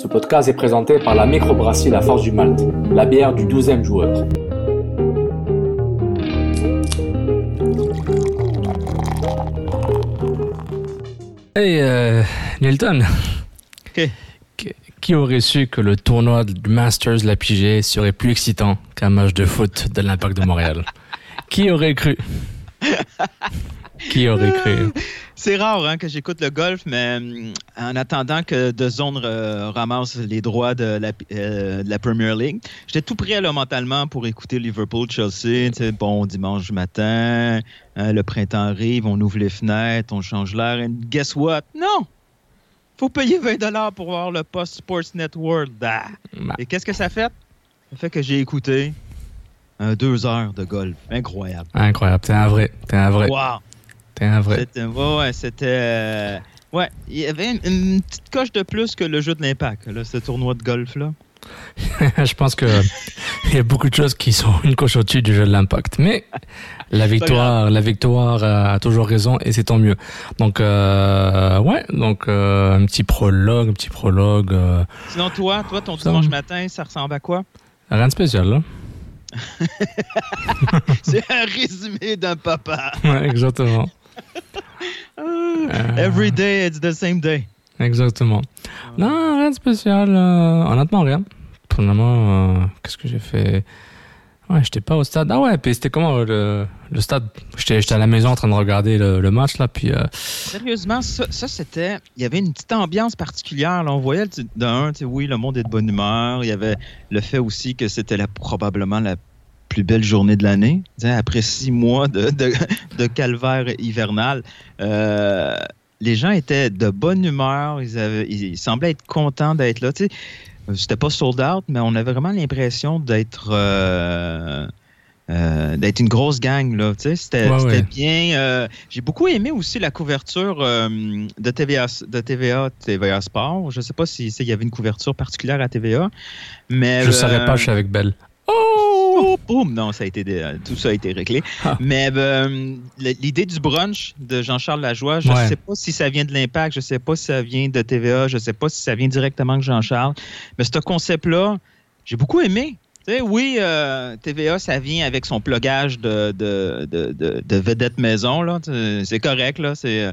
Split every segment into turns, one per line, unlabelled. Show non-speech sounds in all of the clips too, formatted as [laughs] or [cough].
Ce podcast est présenté par la microbrasserie La Force du Malte, la bière du 12e joueur.
Hey, euh. Qui- aurait su que le tournoi du Masters la PGA serait plus excitant qu'un match de foot de l'Impact de Montréal? Qui aurait cru? [laughs] Qui aurait cru?
C'est rare hein, que j'écoute le golf, mais hum, en attendant que The Zone euh, ramasse les droits de la, euh, de la Premier League, j'étais tout prêt là, mentalement pour écouter Liverpool-Chelsea. tu sais, Bon, dimanche matin, hein, le printemps arrive, on ouvre les fenêtres, on change l'air. And guess what? Non! faut payer 20 pour voir le Post Sports Network. Ah.
Bah,
Et qu'est-ce que ça fait? Ça fait que j'ai écouté euh, deux heures de golf. Incroyable.
Incroyable, t'es un vrai, t'es un vrai,
Wow!
T'es un vrai.
C'était, ouais, ouais, c'était. euh, ouais, il y avait une, une petite coche de plus que le jeu de l'impact, là, ce tournoi de golf-là. [laughs]
Je pense que il y a beaucoup de choses qui sont une coche au-dessus du jeu de l'impact. Mais la victoire, la victoire euh, a toujours raison et c'est tant mieux. Donc euh, ouais, donc euh, un petit prologue, un petit prologue, euh,
Sinon, toi, toi, ton dimanche matin, ça ressemble à quoi?
rien de spécial. Là. [laughs]
C'est un résumé d'un papa.
Ouais, exactement,
Every day, it's the same day.
exactement. Non, rien de spécial. euh, honnêtement, rien. Finalement, euh, qu'est-ce que j'ai fait? Ouais, j'étais pas au stade. Ah ouais, puis c'était comment euh, le, le stade? J'étais j'étais à la maison en train de regarder le, le match là, puis euh,
Sérieusement, ça, ça, c'était. Il y avait une petite ambiance particulière. Là. On voyait, d'un, tu sais, oui, le monde est de bonne humeur. Il y avait le fait aussi que c'était probablement la plus belle journée de l'année. Après six mois de, de, de calvaire hivernal, euh, les gens étaient de bonne humeur. Ils, avaient, ils semblaient être contents d'être là. C'était pas sold out, mais on avait vraiment l'impression d'être. euh, euh, d'être une grosse gang là, c'était
Ouais,
c'était
ouais.
bien. euh, J'ai beaucoup aimé aussi la couverture euh, de TVA, de TVA, TVA Sport. Je sais pas si s'il y avait une couverture particulière à TVA, mais
je
euh,
savais pas, je suis avec Belle.
Oh, boum! Non, ça a été, dé- tout ça a été réglé.
Ah.
Mais euh, l'idée du brunch de Jean-Charles Lajoie, je ne
Ouais.
sais pas si ça vient de l'Impact, je ne sais pas si ça vient de TVA, je ne sais pas si ça vient directement de Jean-Charles. Mais ce concept-là, j'ai beaucoup aimé. Tu sais, oui, euh, TVA, ça vient avec son plugage de, de, de, de, de vedette maison. C'est correct. Là. C'est, euh,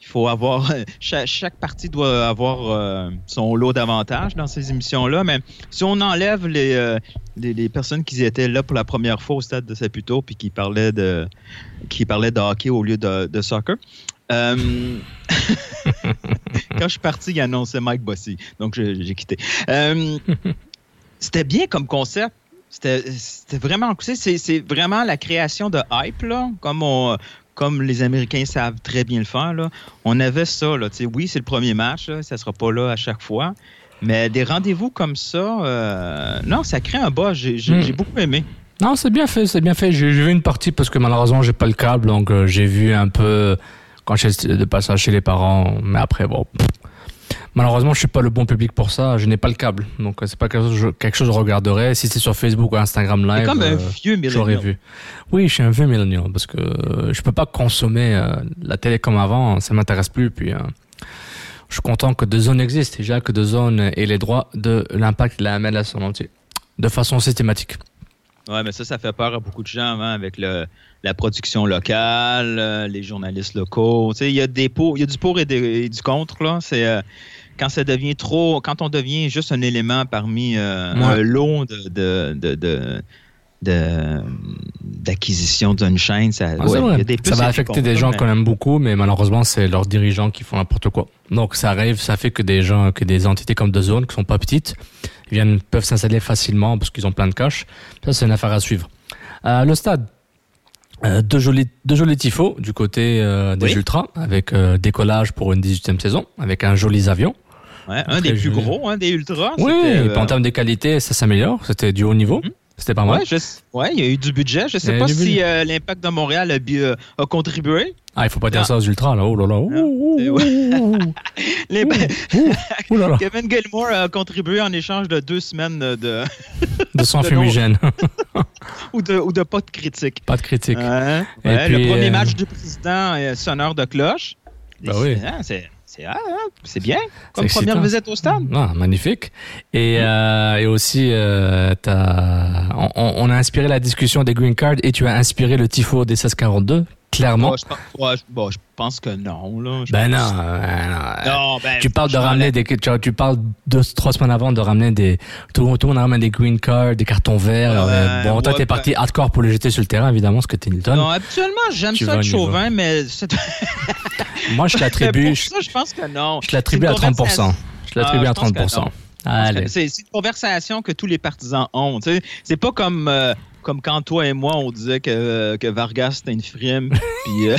il faut avoir. [laughs] Chaque, chaque partie doit avoir euh, son lot d'avantages dans ces émissions-là. Mais si on enlève les, euh, les, les personnes qui étaient là pour la première fois au stade de Saputo puis qui parlaient de, qui parlaient de hockey au lieu de, de soccer. euh, [laughs] quand je suis parti, il annonçait Mike Bossy. Donc, j'ai quitté. C'était bien comme concept. C'était vraiment. c'est vraiment la création de hype, là, comme, on, comme les Américains savent très bien le faire. Là. On avait ça. Là, oui, c'est le premier match. Là, ça ne sera pas là à chaque fois. Mais des rendez-vous comme ça, euh, non, ça crée un bas. J'ai
Hmm.
j'ai beaucoup aimé.
Non, c'est bien fait, c'est bien fait. J'ai j'ai vu une partie parce que malheureusement j'ai pas le câble, donc euh, j'ai vu un peu quand j'étais de passage chez les parents. Mais après, bon, pff. Malheureusement je suis pas le bon public pour ça. Je n'ai pas le câble, donc euh, c'est pas quelque chose, je- quelque chose que je regarderais. Si c'est sur Facebook ou Instagram Live,
comme un
euh, j'aurais
millénial.
vu. Oui, je suis un vieux millennial parce que euh, je peux pas consommer euh, la télé comme avant. Ça m'intéresse plus. Puis euh, je suis content que deux zones existent déjà, que deux zones aient les droits de l'impact de la MLS en entier, de façon systématique.
Ouais, mais ça, ça fait peur à beaucoup de gens hein, avec le, la production locale, euh, les journalistes locaux. Tu sais, il y a des pour, il y a du pour et, des- et du contre là. C'est euh, quand ça devient trop, quand on devient juste un élément parmi euh,
Ouais.
un lot de, de, de, de- de- d'acquisition d'une chaîne, ça,
Ah,
ouais,
c'est
il y
vrai.
a des plus
ça va affecter des gens qu'on aime beaucoup, mais malheureusement, c'est leurs dirigeants qui font n'importe quoi. Donc, ça arrive, ça fait que des gens, que des entités comme The Zone, qui sont pas petites, viennent, peuvent s'installer facilement parce qu'ils ont plein de cash. Ça, c'est une affaire à suivre. Euh, le stade. Euh, deux jolis, deux jolis tifos du côté euh, des
Oui.
Ultras, avec décollage pour une 18e saison, avec un joli avion.
Ouais, un des plus gros, hein, des ultras.
Oui, et
euh,
puis en termes de qualité, ça s'améliore. C'était du haut niveau.
Mhm.
C'était pas mal.
Je- ouais, il y a eu du budget. Je
y
sais pas si euh, l'impact de Montréal a, euh, a contribué.
Ah, il faut pas dire
Non.
ça aux Ultras, là. Oh là là. Là.
Kevin Gilmore a contribué en échange de deux semaines de,
De [laughs] sang [laughs] fumigène. [laughs]
ou, de, ou de pas de critique.
pas de critique.
Ouais,
puis,
le premier
euh,
match du président est sonneur de cloche.
Ben oui.
Hein, c'est c'est ah, c'est bien comme première visite au stade.
Ah, magnifique. Et, euh, et aussi, euh, on, on- on a inspiré la discussion des green cards et tu as inspiré le tifo des 1642, clairement.
Bon, je, pense- ouais, je- bon, je pense que non. Là. Je
ben non, euh, non.
Non, ben,
Tu parles de ramener des, tu, parles deux, trois semaines avant de ramener des, tout, tout le monde ramène des green cards, des cartons verts. Euh, bon, toi t'es parti hardcore pour les jeter sur le terrain, évidemment, ce que t'es Nilton.
Non, habituellement, j'aime ça le chauvin, mais [laughs]
Moi, je l'attribue, je,
pense que non.
je l'attribue à
une
30%. Je l'attribue
Ah,
à
je pense que
30%.
non.
Allez.
C'est une conversation que tous les partisans ont. C'est pas comme, euh, comme quand toi et moi, on disait que, que Vargas c'était une frime, [laughs] puis euh,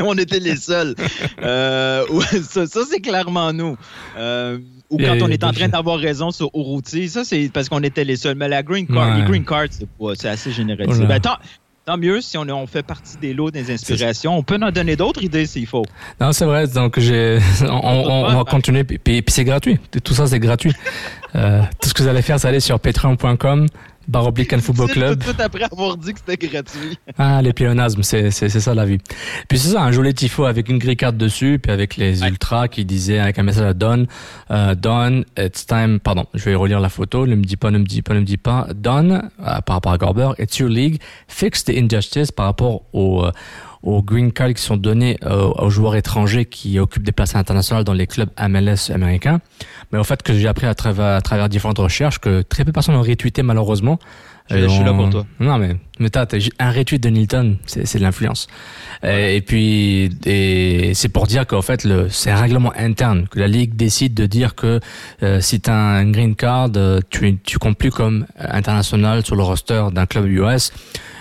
[laughs] on était les seuls. Euh, ça, ça, c'est clairement nous. Euh, ou quand on est en train d'avoir raison sur Uruti, ça c'est parce qu'on était les seuls. Mais la green card,
Ouais.
les green cards, c'est assez généralisé. Ben, tant, tant mieux si on, on fait partie des lots des inspirations. On peut en donner d'autres idées s'il faut.
Non, c'est vrai. Donc, [laughs] on, on- on va continuer. Puis, puis- puis c'est gratuit. Tout ça, c'est gratuit. Euh, tout ce que vous allez faire, c'est aller sur patreon.com, barre oblique Cannes Football Club.
Tout après avoir dit que c'était gratuit.
Ah, les pléonasmes, c'est, c'est, c'est ça la vie. Puis c'est ça, un joli tifo avec une grille carte dessus, puis avec les ultras qui disaient avec un message à Don, euh, Don, it's time, pardon, je vais relire la photo, ne me dis pas, ne me dis pas, ne me dis pas, Don, euh, par rapport à Gorber, it's your league, fix the injustice par rapport aux, euh, aux green cards qui sont donnés euh, aux joueurs étrangers qui occupent des places internationales dans les clubs MLS américains. Mais au fait que j'ai appris à travers, à travers différentes recherches que très peu de personnes ont retweeté malheureusement.
Je- suis là pour toi.
Non mais, mais t'as, un retweet de Nilton, c'est, c'est de l'influence. Et, et puis, et c'est pour dire qu'en fait, le, c'est un règlement interne que la ligue décide de dire que euh, si t'as un green card, euh, tu, tu comptes plus comme international sur le roster d'un club US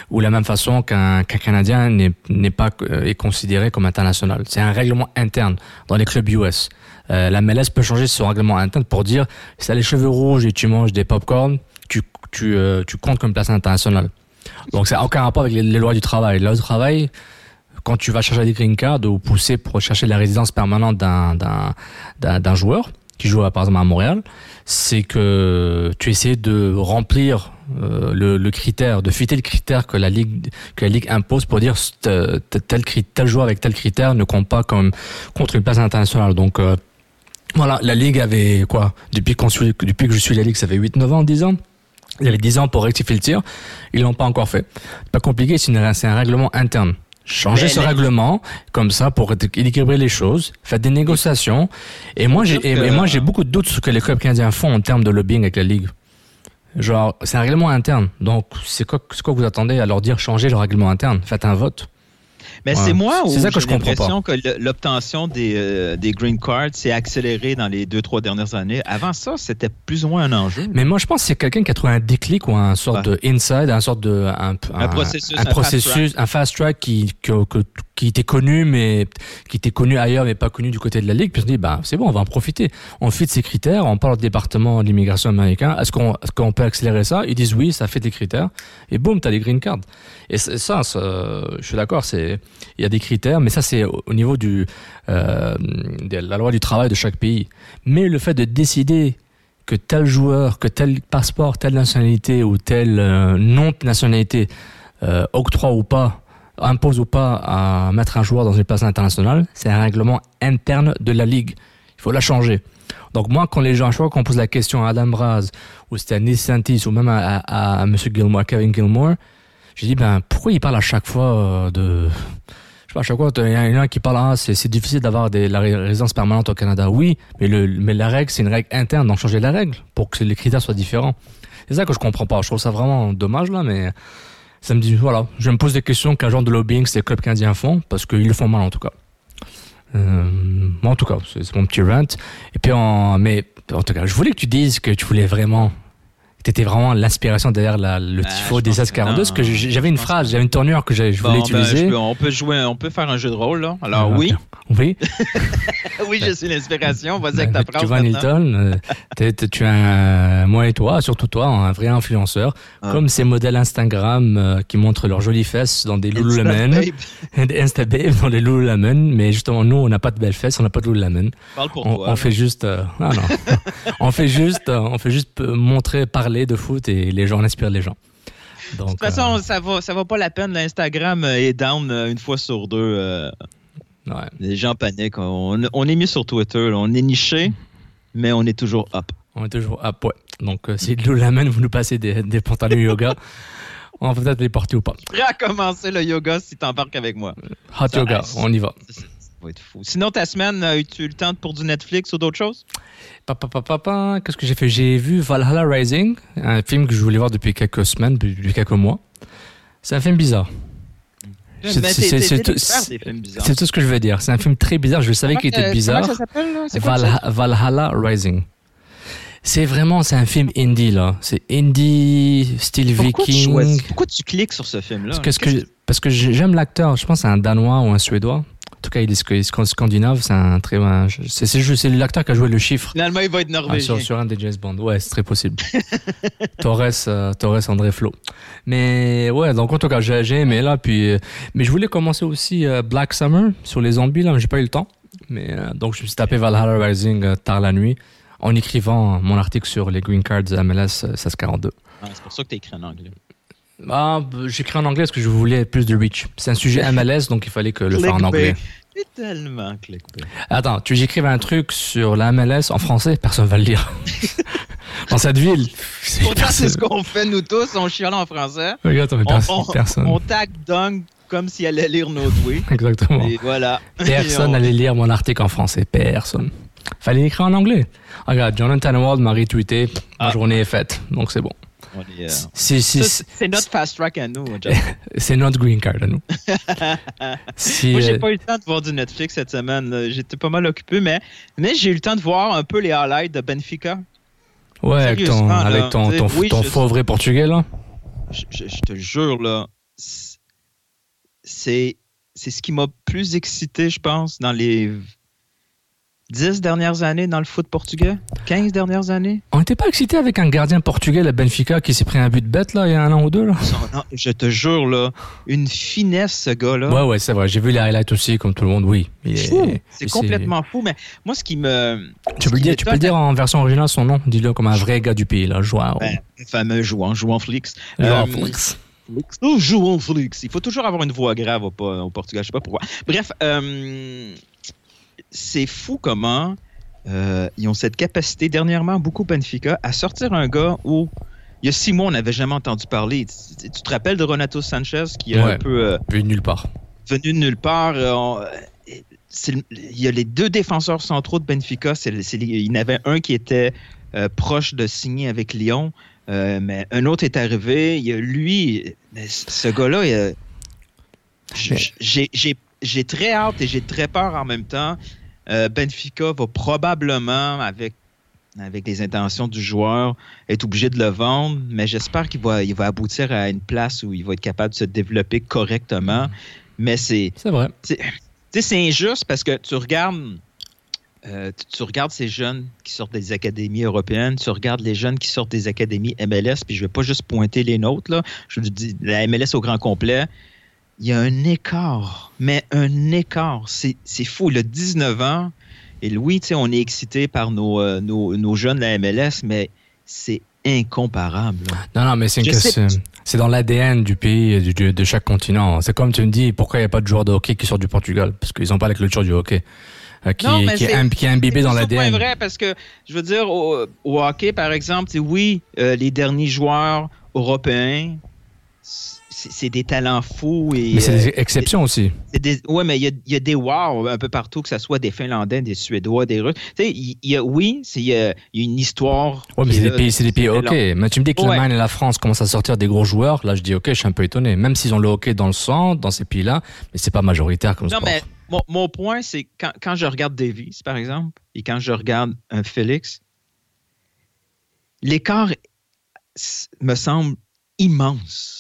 ou la même façon qu'un, qu'un Canadien n'est, n'est pas euh, est considéré comme international. C'est un règlement interne dans les clubs US. Euh, la MLS peut changer son règlement interne pour dire si t'as les cheveux rouges et tu manges des popcorn, tu, tu, euh, tu comptes comme place internationale. Donc ça n'a aucun rapport avec les, lois du travail. Les lois du travail, quand tu vas chercher des green cards ou pousser pour chercher la résidence permanente d'un, joueur qui joue par exemple à Montréal, c'est que tu essaies de remplir euh, le, critère, de fitter le critère que la ligue que la ligue impose pour dire tel, tel, joueur avec tel critère ne compte pas comme contre une place internationale. Donc euh, voilà, la ligue avait quoi? Depuis suit, depuis que je suis la ligue, ça fait 8 9 ans, 10 ans. Il y avait 10 ans pour rectifier le tir, ils l'ont pas encore fait. Pas compliqué, c'est un règlement interne. Changez
Mais
ce règlement comme ça pour équilibrer les choses, faites des négociations. Et moi j'ai et, moi j'ai beaucoup de doutes sur ce que les clubs canadiens font en termes de lobbying avec la ligue. Genre, c'est un règlement interne. Donc, c'est quoi, c'est quoi que vous attendez à leur dire changer le règlement interne? Faites un vote.
Mais
Ouais.
c'est moi où
C'est ça que
j'ai
je comprends
l'impression que l'obtention des, euh, des green cards s'est accélérée dans les deux, trois dernières années. Avant ça, c'était plus ou moins un enjeu.
Mais moi, je pense que c'est quelqu'un qui a trouvé un déclic ou un sorte
Ouais.
de inside, un sorte de un,
Un processus,
un,
un fast
processus, un fast track qui que, que- qui était connu mais qui était connu ailleurs mais pas connu du côté de la ligue. Puis on se dit bah c'est bon, on va en profiter. On fit ces critères, on parle au département de l'immigration américain. Est-ce qu'on est-ce qu'on peut accélérer ça? Ils disent oui, ça fait des critères et boum, t'as les green cards. Et ça, ça, je suis d'accord, c'est il y a des critères, mais ça c'est au au niveau euh, de la loi du travail de chaque pays. Mais le fait de décider que tel joueur, que tel passeport, telle nationalité ou telle euh, non-nationalité euh, octroie ou pas, impose ou pas à mettre un joueur dans une place internationale, c'est un règlement interne de la Ligue. Il faut la changer. Donc moi, quand les gens, à chaque qu'on pose la question à Adam Braz, ou c'était à ou même à, à, à Monsieur Gilmore, Kevin Gilmore, j'ai dit, ben, pourquoi il parle à chaque fois euh, de... Je sais pas, à chaque fois, il y en a un qui parle, ah, c'est difficile d'avoir la ré- résidence permanente au Canada. Oui, mais, le, mais la règle, c'est une règle interne, donc changer la règle pour que les critères soient différents. C'est ça que je comprends pas. Je trouve ça vraiment dommage, là, mais ça me dit, voilà, je me pose des questions qu'un genre de lobbying, ces clubs canadiens font, parce qu'ils le font mal, en tout cas. Euh, en tout cas, c'est mon petit rant. Et puis, en, mais, en tout cas, je voulais que tu dises que tu voulais vraiment, t'étais vraiment l'inspiration derrière la, le
Ah,
tifo des
pense que
1642, parce que
non.
j'ai- j'avais une phrase, j'avais une tournure que je voulais
Bon, ben,
utiliser.
peux- on peut jouer, on peut faire un jeu de rôle, là. Alors,
Ah,
oui,
Oui. [laughs]
oui, je suis l'inspiration. Vas-y avec ta
tu vois. Nilton, euh, tu es un, moi et toi, surtout toi, un vrai influenceur,
Ah.
comme ces modèles Instagram euh, qui montrent leurs jolies fesses dans des Lululemon,
babe.
des [laughs] Insta babe dans les Lululemon, mais justement nous, on n'a pas de belles fesses, on n'a pas de Lululemon.
Parle pour
On,
toi.
on fait juste, euh, ah non, [laughs] on fait juste, euh, on fait juste montrer, parler de foot et les gens, on inspire les gens. Donc,
De toute façon,
euh,
ça va, ça va pas la peine. L'Instagram euh, est down euh, une fois sur deux. euh,
ouais.
les gens paniquent. On, on est mis sur Twitter. là. On est niché, mais on est toujours up.
On est toujours à ouais. Donc, euh, si Lululemon, vous nous passez des, des pantalons yoga, [laughs] on va peut-être les porter ou pas.
Prêt à commencer le yoga si t'embarques avec moi.
Hot
Ça,
yoga, on y va.
Ça, ça va être fou. Sinon, ta semaine, as-tu eu le temps pour du Netflix ou d'autres choses?
Papa, papa, papa, qu'est-ce que j'ai fait? J'ai vu Valhalla Rising, un film que je voulais voir depuis quelques semaines, depuis quelques mois. C'est un film bizarre. C'est- tout- ce que je veux dire. C'est un film très bizarre. Je savais qu'il était bizarre.
Là?
Valhalla Rising. C'est vraiment, c'est un film indie là. C'est indie, style viking.
pourquoi tu cliques sur ce film-là?
Parce que, parce que j'ai- j'aime l'acteur. Je pense c'est un danois ou un suédois. En tout cas, il est sc- sc- scandinave. C'est un très. C'est l'acteur qui a joué le chiffre.
Finalement, il va être
Ah,
norvégien.
sur, sur un des James Bond, ouais, c'est très possible. [laughs] Torres, euh, Torres, André Flo. Mais ouais, donc en tout cas, j'ai aimé là. Puis, euh, mais je voulais commencer aussi euh, Black Summer sur les zombies là, mais j'ai pas eu le temps. Mais donc je me suis tapé Valhalla Rising tard la nuit en écrivant mon article sur les green cards MLS euh, 1642.
Ah, c'est pour ça que tu écrit en anglais.
Ah, j'écris en anglais parce que je voulais plus de reach. C'est un sujet MLS, donc il fallait que le faire en anglais.
C'est tellement clickbait.
Attends, tu j'écrive un truc sur la MLS en français, personne va le lire. [laughs] Dans cette ville, c'est
Pourtant, c'est ce qu'on fait, nous tous. On chiale en français.
Regarde, mais
On,
personne.
on,
personne.
on tag Dong comme s'il allait lire nos tweets. [laughs]
Exactement.
Et voilà. [laughs]
Personne
on-
n'allait lire mon article en français. Personne. Fallait l'écrire en anglais. Regarde, Jonathan Wald m'a retweeté. Ma
Ah.
journée est faite. Donc c'est bon.
Euh, C'est notre fast track à nous. [laughs]
C'est notre green card à nous. si,
Moi, j'ai
euh,
pas eu le temps de voir du Netflix cette semaine. J'étais pas mal occupé, mais, mais j'ai eu le temps de voir un peu les highlights de Benfica.
ouais, avec ton, avec ton, ton,
tu sais, oui,
ton
je-
faux vrai portugais, là.
Je, je- je te jure, là, c'est c'est ce qui m'a plus excité, je pense, dans les 10 dernières années dans le foot portugais? 15 dernières années?
On n'était pas excité avec un gardien portugais, la Benfica, qui s'est pris un but bête, là, il y a un an ou deux, là?
Non, je te jure, là, une finesse, ce gars-là.
Ouais, ouais, c'est vrai. J'ai vu les highlights aussi, comme tout le monde, oui.
C'est complètement fou, mais moi, ce qui me.
Tu peux le dire, tu peux le dire en version originale, son nom. Dis-le comme un vrai gars du pays, là. Joao.
Ben, le fameux jouant, jouant Flix.
Ah,
Euh,
Flix.
Oh, Flix. Il faut toujours avoir une voix grave au, au Portugal, je sais pas pourquoi. Bref, euh, c'est fou comment euh, ils ont cette capacité, dernièrement, beaucoup Benfica, à sortir un gars où il y a six mois, on n'avait jamais entendu parler. Tu, te rappelles de Renato Sanchez qui est
Ouais.
un peu. euh,
de nulle part.
venu de nulle part. euh, on- c'est le- il y a les deux défenseurs centraux de Benfica. Il y en avait un qui était euh, proche de signer avec Lyon, mais un autre est arrivé. Il y a lui, mais ce gars-là, j'ai très hâte et j'ai très peur en même temps. Euh, Benfica va probablement, avec avec les intentions du joueur, être obligé de le vendre, mais j'espère qu'il va, il va aboutir à une place où il va être capable de se développer correctement. Mais c'est
C'est vrai.
c'est injuste parce que tu regardes, euh, tu, tu regardes ces jeunes qui sortent des académies européennes, tu regardes les jeunes qui sortent des académies MLS, puis je vais pas juste pointer les nôtres, là, je vous dis la MLS au grand complet. Il y a un écart, mais un écart. C'est c'est fou. Le 19 ans, et Louis, on est excité par nos, euh, nos, nos jeunes de la MLS, mais c'est incomparable. là.
Non, non, mais c'est une
Je
question. C'est dans l'ADN du pays, du- du- de chaque continent. C'est comme tu me dis, pourquoi il n'y a pas de joueurs de hockey qui sortent du Portugal? Parce qu'ils n'ont pas la culture du hockey. euh, qui,
Non, mais
qui, est,
c'est-
im- qui est imbibé
C'est
dans l'ADN.
vrai parce que, je veux dire, au, au hockey, par exemple, c'est oui, euh, les derniers joueurs européens, c'est des talents fous. Et,
Mais c'est
euh,
des exceptions aussi.
ouais, mais il y y a des wow un peu partout, que ce soit des Finlandais, des Suédois, des Russes. Tu sais, il il y a, oui, il y a, y une histoire.
Ouais, mais c'est
est
des pays, c'est des pays ok. Mais tu me dis que
Ouais.
l'Allemagne et la France commencent à sortir des gros joueurs. Là, je dis ok, je suis un peu étonné. Même s'ils ont le hockey dans le sang, dans ces pays-là, mais c'est pas majoritaire comme
Non,
sport.
mais mon, mon point, c'est quand, quand je regarde Davis, par exemple, et quand je regarde un Félix, l'écart me semble immense.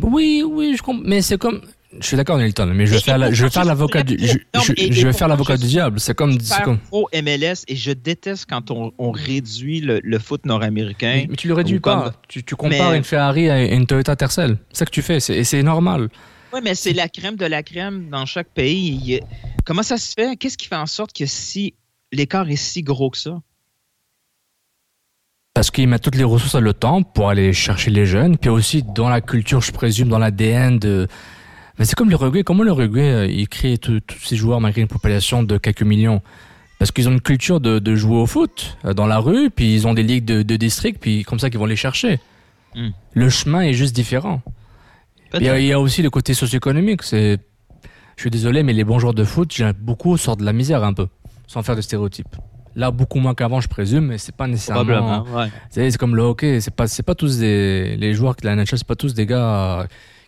Oui, oui, je comprends. Mais c'est comme. Je suis d'accord, Nilton, mais je vais faire, la- je vais l'avocat du, je, vais faire l'avocat du diable. C'est comme, c'est comme.
au MLS, et je déteste quand on, on réduit le, le foot nord-américain.
Mais, tu le réduis
comme-
pas. Tu, tu compares
Mais-
une Ferrari à une Toyota Tercel. C'est ça que tu fais, c'est- et c'est normal.
Oui, mais c'est la crème de la crème dans chaque pays. Comment ça se fait? Qu'est-ce qui fait en sorte que si l'écart est si gros que ça?
Parce qu'ils mettent toutes les ressources à le temps pour aller chercher les jeunes, puis aussi dans la culture, je présume, dans l'ADN de. Mais c'est comme le rugby. Comment le rugby, euh, il crée tous ces joueurs malgré une population de quelques millions? Parce qu'ils ont une culture de, de jouer au foot euh, dans la rue, puis ils ont des ligues de, de district, puis comme ça qu'ils vont les chercher.
Hmm.
Le chemin est juste différent. Il y, a, il y a aussi le côté socio-économique. C'est, je suis désolé, mais les bons joueurs de foot, beaucoup sortent de la misère un peu, sans faire de stéréotypes. Là, beaucoup moins qu'avant, je présume, mais c'est pas nécessairement.
Probablement, ouais.
C'est comme le hockey, c'est pas c'est pas tous des les joueurs de la NHL, c'est pas tous des gars euh,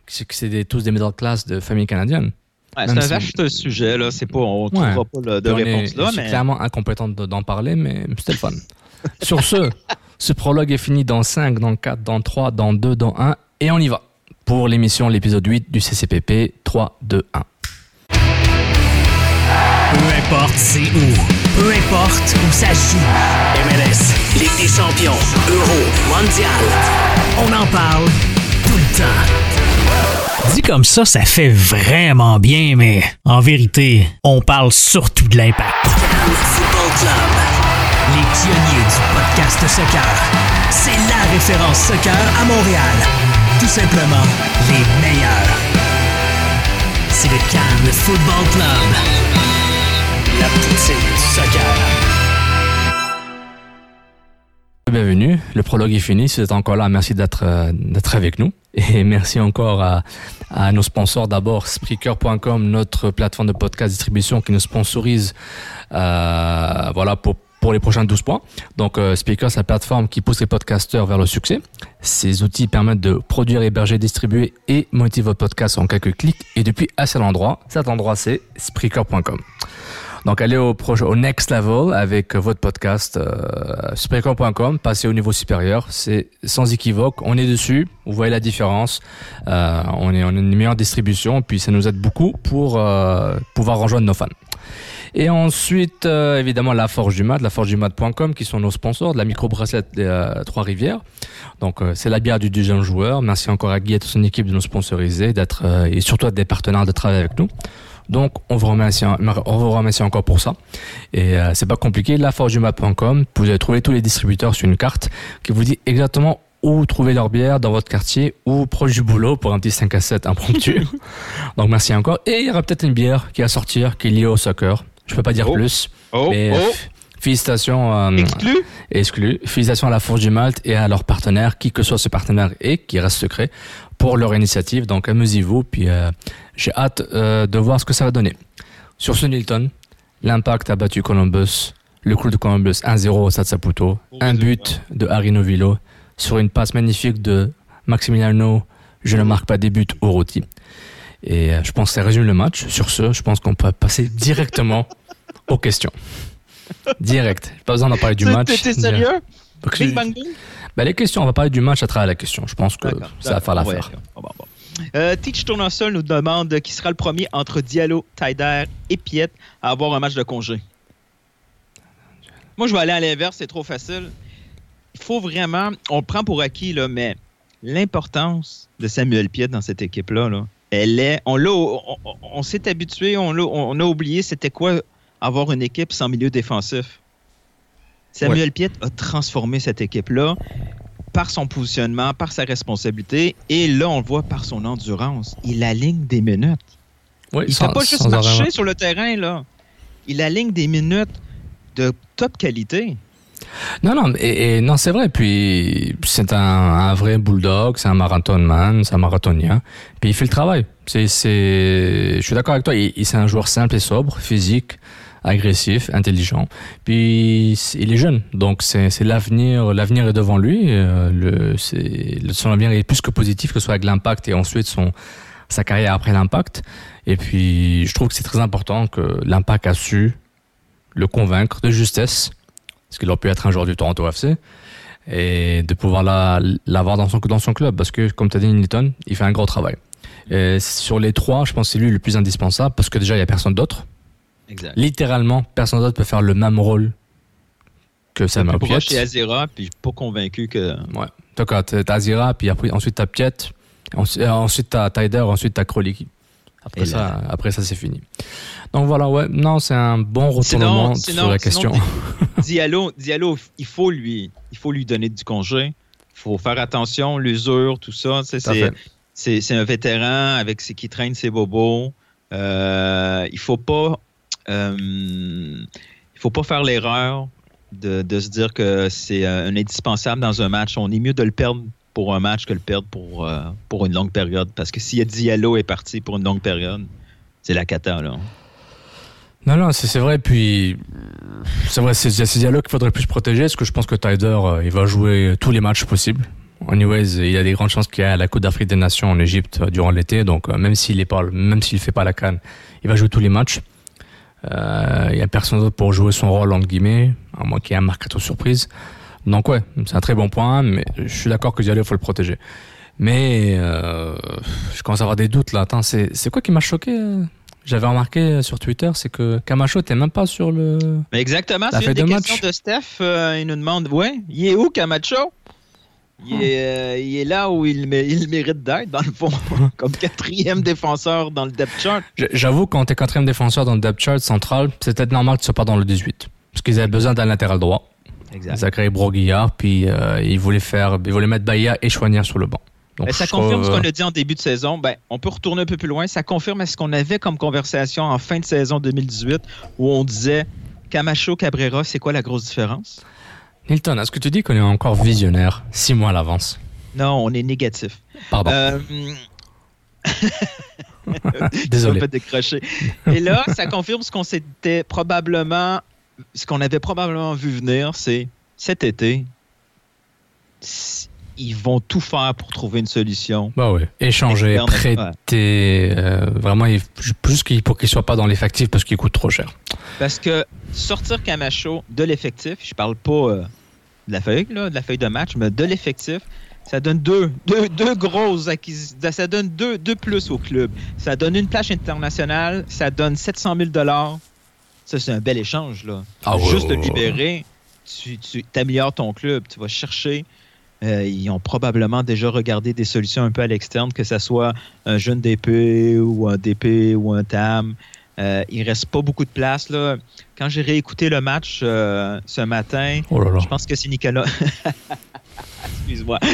c'est c'est des, tous des middle class de famille canadienne.
Ouais, c'est un
si-
vaste sujet, là. C'est pas, on ne trouvera
Ouais.
pas le- de
Puis on est-
réponse là,
je suis
mais.
clairement incompétent de- d'en parler, mais c'était le fun. [laughs] Sur ce, ce prologue est fini dans 5, dans 4, dans 3, dans 2, dans 1, et on y va. Pour l'émission, l'épisode 8 du CCPP, 3, 2, 1.
Peu importe c'est où, peu importe où ça joue. MLS, Ligue des champions, Euro, Mondial. On en parle tout le temps. Dit comme ça, ça fait vraiment bien, mais en vérité, on parle surtout de l'impact. Football Club, les pionniers du podcast soccer. C'est la référence soccer à Montréal. Tout simplement, les meilleurs. C'est le Cannes Football Club. La.
Bienvenue, le prologue est fini. Si vous êtes encore là, merci d'être euh, avec nous. Et [laughs] merci encore à, nos sponsors. D'abord, Spreaker.com, notre plateforme de podcast distribution qui nous sponsorise euh, voilà, pour, pour les prochains 12 points. Donc, euh, Spreaker, c'est la plateforme qui pousse les podcasteurs vers le succès. Ces outils permettent de produire, héberger, distribuer et monétiser votre podcast en quelques clics. Et depuis un seul endroit, cet endroit, c'est Spreaker.com. Donc, allez au, proche, au next level avec votre podcast euh, Spreaker.com, passez au niveau supérieur, c'est sans équivoque, on est dessus, vous voyez la différence, euh, on, est, on a une meilleure distribution, puis ça nous aide beaucoup pour euh, pouvoir rejoindre nos fans. Et ensuite, euh, évidemment, la Forge du Mat, la Forge du Mat.com, qui sont nos sponsors de la micro-bracelette euh, Trois-Rivières. Donc, euh, c'est la bière du deuxième joueur. Merci encore à Guy et à toute son équipe de nous sponsoriser, d'être euh, et surtout des partenaires de travailler avec nous. Donc, on vous remercie, on vous remercie encore pour ça. Et euh, c'est pas compliqué. Laforgemat.com, vous allez trouver tous les distributeurs sur une carte qui vous dit exactement où trouver leur bière dans votre quartier ou proche du boulot pour un petit 5 à 7 impromptu. [laughs] Donc, merci encore. Et il y aura peut-être une bière qui va sortir qui est liée au soccer. Je peux pas dire
Oh.
plus.
Oh,
mais
oh,
euh, félicitations. euh,
exclu?
exclu. Félicitations à la Forge du Malte et à leurs partenaires, qui que soit ce partenaire et qui reste secret, pour leur initiative. Donc amusez-vous, puis euh, j'ai hâte euh, de voir ce que ça va donner. Sur ce Nilton, l'Impact a battu Columbus, le club de Columbus 1-0 au Stade Saputo, un but de Harry Novillo sur une passe magnifique de Maximiliano, je ne marque pas des buts au rôti. Et euh, je pense que ça résume le match. Sur ce, je pense qu'on peut passer directement [laughs] aux questions. Direct. Pas besoin d'en parler du match.
Sérieux? Bang bing?
ben, les questions, on va parler du match à travers la question. Je pense que ça va faire l'affaire.
ouais, bon, bon, bon. Euh, Teach Tournesol nous demande qui sera le premier entre Diallo, Taider et Piet à avoir un match de congé. Moi, je vais aller à l'inverse, c'est trop facile. Il faut vraiment, on le prend pour acquis, là, mais l'importance de Samuel Piet dans cette équipe-là, là, elle est, on, l'a- on, on- s'est habitué, on, l'a- on a oublié c'était quoi avoir une équipe sans milieu défensif. Samuel Piet a transformé cette équipe-là par son positionnement, par sa responsabilité, et là, on le voit par son endurance. Il aligne des minutes.
Oui,
Il ne pas juste marcher sur le terrain, là. il aligne des minutes de top qualité.
Non, non, et, et non, c'est vrai. Puis c'est un, un vrai bulldog, c'est un marathonman, c'est un marathonien. Puis il fait le travail. C'est, c'est, je suis d'accord avec toi. Il, il- c'est un joueur simple et sobre, physique, agressif, intelligent. Puis il est jeune, donc c'est, l'avenir. L'avenir est devant lui. Euh, c'est, son avenir est plus que positif, que ce soit avec l'impact et ensuite son sa carrière après l'impact. Et puis je trouve que c'est très important que l'impact a su le convaincre de justesse parce qu'il aurait pu être un joueur du Toronto FC, et de pouvoir la- l'avoir dans son, dans son club, parce que, comme tu as dit, Newton, il fait un gros travail. Et sur les trois, je pense que c'est lui le plus indispensable, parce que déjà, il n'y a personne d'autre.
Exact.
Littéralement, personne d'autre peut faire le même rôle que Sam
Plus proche chez. Azera, puis je suis pas convaincu que.
Ouais. T'as t'as Azira, puis après, ensuite t'as Piet, ensuite, euh, ensuite t'as Tyder, ensuite t'as Kroliki. Après
Et
ça,
là-
après ça, c'est fini. Donc voilà, ouais, non, c'est un bon retournement
Sinon-
sur la
sinon-
question. [laughs] [laughs]
Diallo, Diallo, il faut lui, il faut lui donner du congé. Il faut faire attention, l'usure, tout ça. C'est, un vétéran avec qui traîne ses bobos. Euh, il faut pas, euh, il faut pas faire l'erreur de, se dire que c'est euh, un indispensable dans un match. On est mieux de le perdre pour un match que le perdre pour, euh, pour une longue période. Parce que si Diallo est parti pour une longue période, c'est la cata, là.
Non, non, c'est vrai. Puis, c'est vrai, c'est Diallo qu'il faudrait plus protéger. Parce que je pense que Tyder, euh, il va jouer tous les matchs possibles. Anyways, il y a des grandes chances qu'il y ait la Coupe d'Afrique des Nations en Égypte durant l'été. Donc, même s'il s'il fait pas la canne, il va jouer tous les matchs. Euh, il y a personne d'autre pour jouer son rôle entre guillemets, à moins qu'il y ait un marquateur surprise. Donc ouais, c'est un très bon point, mais je suis d'accord que Diallo, il faut le protéger. Mais euh, je commence à avoir des doutes là. Attends, c'est c'est quoi qui m'a choqué euh? J'avais remarqué sur Twitter, c'est que Camacho t'es même pas sur le.
Mais exactement,
Ça
c'est
fait
une des questions
matchs.
de Steph. euh, il nous demande, ouais, il est où Camacho? Il est, euh, il est là où il, mé- il mérite d'être, dans le fond, [laughs] comme quatrième défenseur dans le depth chart.
J'avoue, quand t'es quatrième défenseur dans le depth chart central, c'est peut-être normal que tu sois pas dans le 18. Parce qu'ils avaient besoin d'un latéral droit.
Exact.
Zachary Broguillard, puis euh, ils voulaient faire, ils voulaient mettre Bahia et Chouanière sur le banc. Donc,
ça
je
confirme
trouve,
ce qu'on
euh,
a dit en début de saison. Ben, on peut retourner un peu plus loin. Ça confirme à ce qu'on avait comme conversation en fin de saison 2018 où on disait Camacho, Cabrera, c'est quoi la grosse différence?
Nilton, est-ce que tu dis qu'on est encore visionnaire six mois à l'avance?
Non, on est négatif.
Pardon,
Euh, [laughs]
désolé.
Décrocher. Et là, ça confirme ce qu'on s'était probablement, ce qu'on avait probablement vu venir, c'est cet été, ils vont tout faire pour trouver une solution.
Bah oui, échanger, prêter, euh, vraiment, plus pour qu'il soit pas dans l'effectif parce qu'il coûte trop cher.
Parce que sortir Camacho de l'effectif, je parle pas euh, de la feuille, là, de la feuille de match, mais de l'effectif, ça donne deux, deux, deux grosses acquisitions. Ça donne deux, deux plus au club. Ça donne une plage internationale, ça donne 700 000 Ça, c'est un bel échange. Là.
Ah
Juste
ouais.
libérer, tu, tu améliores ton club. Tu vas chercher. Euh, ils ont probablement déjà regardé des solutions un peu à l'externe, que ce soit un jeune DP ou un DP ou un TAM. Euh, il reste pas beaucoup de place. Là. Quand j'ai réécouté le match euh, ce matin,
Oh là là.
je pense que c'est Nicolas. [laughs] Excuse-moi. [laughs]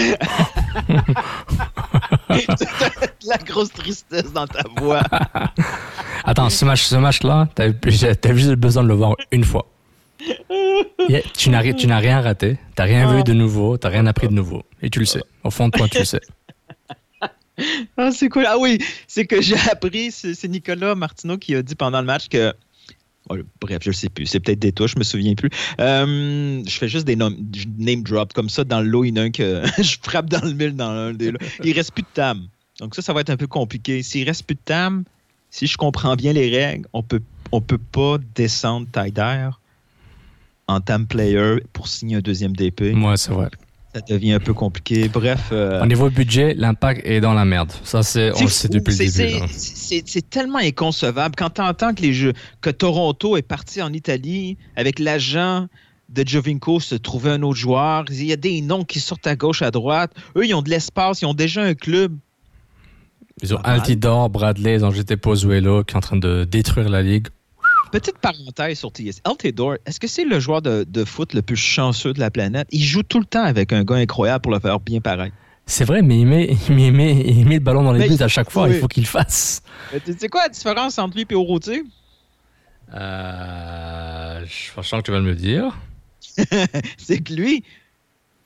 [laughs] la grosse tristesse dans ta voix.
Attends, ce match, ce match-là, t'as t'as juste besoin de le voir une fois. Yeah, tu n'as ri- tu n'as rien raté, t'as rien vu de nouveau, t'as rien appris de nouveau. Et tu le sais. Au fond de toi, tu le sais. [laughs]
Ah, c'est cool. Ah oui, c'est que j'ai appris, c'est Nicolas Martineau qui a dit pendant le match que. Oh, bref, je ne sais plus. C'est peut-être des touches, je me souviens plus. Euh, je fais juste des nom- name drop comme ça dans le lot. Il y en a un que [laughs] je frappe dans le mille dans un des lots. Il reste plus de tam. Donc ça, ça va être un peu compliqué. S'il reste plus de tam, si je comprends bien les règles, on peut on peut pas descendre Tyder en tam player pour signer un deuxième DP.
Moi, c'est vrai.
Ça devient un peu compliqué. Bref. euh,
Au niveau budget, l'impact est dans la merde. Ça, c'est, on le sait depuis le début.
c'est- tellement inconcevable. Quand tu entends que, les jeux, que Toronto est parti en Italie avec l'agent de Jovinko se trouver un autre joueur, il y a des noms qui sortent à gauche, à droite. Eux, ils ont de l'espace, ils ont déjà un club.
Ils ont. Altidore, Bradley, ils ont jeté Pozuelo qui est en train de détruire la ligue.
Petite parenthèse sur TS. Altidore, est-ce que c'est le joueur de, de foot le plus chanceux de la planète? Il joue tout le temps avec un gars incroyable pour le faire bien pareil.
C'est vrai, mais il met, il met, il met, il met le ballon dans les buts à chaque fois.
oui.
Il faut qu'il le fasse.
Mais Tu sais quoi la différence entre lui et Oroutier?
Euh, je sens que tu vas me le dire. [laughs]
c'est que lui,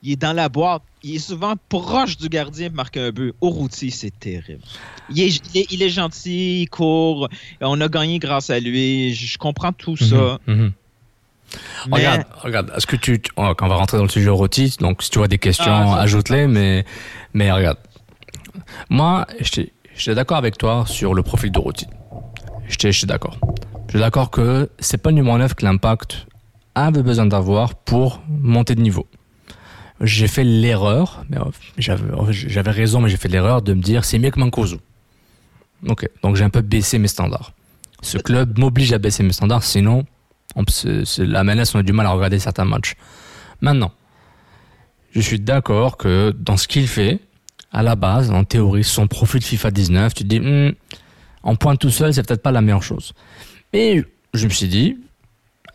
il est dans la boîte. Il est souvent proche du gardien pour marquer un but. Au routier, c'est terrible. Il est, il, est, gentil, il court. On a gagné grâce à lui. Je, comprends tout ça.
Mhm, mhm. Regarde, regarde. Est-ce que tu, oh, quand on va rentrer dans le sujet Roti, donc si tu vois des questions, ah, ajoute-les. Mais, mais regarde. Moi, je suis d'accord avec toi sur le profil de Roti. Je suis d'accord. Je suis d'accord que c'est pas le numéro 9 que l'impact avait besoin d'avoir pour monter de niveau. J'ai fait l'erreur, mais euh, j'avais raison, mais j'ai fait l'erreur de me dire c'est mieux que Mankozo. Ok, donc j'ai un peu baissé mes standards. Ce club m'oblige à baisser mes standards, sinon on, la menace, on a du mal à regarder certains matchs. Maintenant, je suis d'accord que dans ce qu'il fait, à la base, en théorie, son profil FIFA 19, tu te dis, hmm, en point tout seul, c'est peut-être pas la meilleure chose. Mais je me suis dit,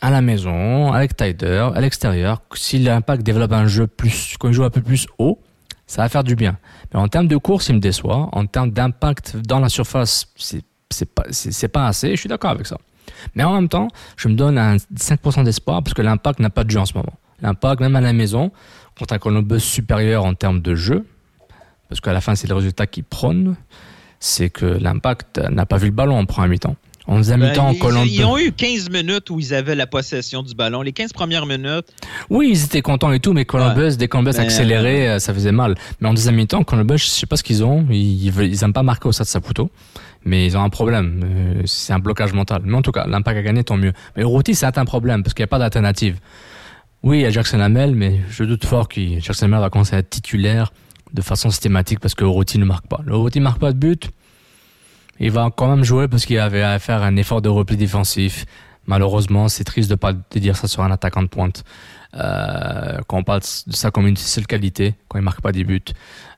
à la maison, avec Tider, à l'extérieur, si l'impact développe un jeu plus, il joue un peu plus haut, ça va faire du bien. Mais en termes de course, il me déçoit. En termes d'impact dans la surface, c'est, c'est, pas assez. Je suis d'accord avec ça. Mais en même temps, je me donne un 5% d'espoir parce que l'impact n'a pas de jeu en ce moment. L'impact, même à la maison, contre un Columbus supérieur en termes de jeu, parce qu'à la fin, c'est le résultat qui prône, c'est que l'impact n'a pas vu le ballon en premier mi-temps. On nous a mis ben, en.
Ils ont eu 15 minutes où ils avaient la possession du ballon. Les 15 premières minutes.
Oui, ils étaient contents et tout, mais Columbus, dès Columbus accéléré, euh, ça faisait mal. Mais en deuxième mi-temps, Columbus, je sais pas ce qu'ils ont. Ils, ils aiment pas marquer au stade de Saputo. Mais ils ont un problème. Euh, c'est un blocage mental. Mais en tout cas, l'impact a gagné, tant mieux. Mais Routy, c'est un problème parce qu'il n'y a pas d'alternative. Oui, il y a Jackson Hamel, mais je doute fort que Jackson Hamel va commencer à être titulaire de façon systématique parce que Routy ne marque pas. Le Routy marque pas de but il va quand même jouer parce qu'il avait à faire un effort de repli défensif. Malheureusement, c'est triste de pas de dire ça sur un attaquant de pointe. Euh, quand on parle de ça comme une seule qualité, quand il marque pas des buts.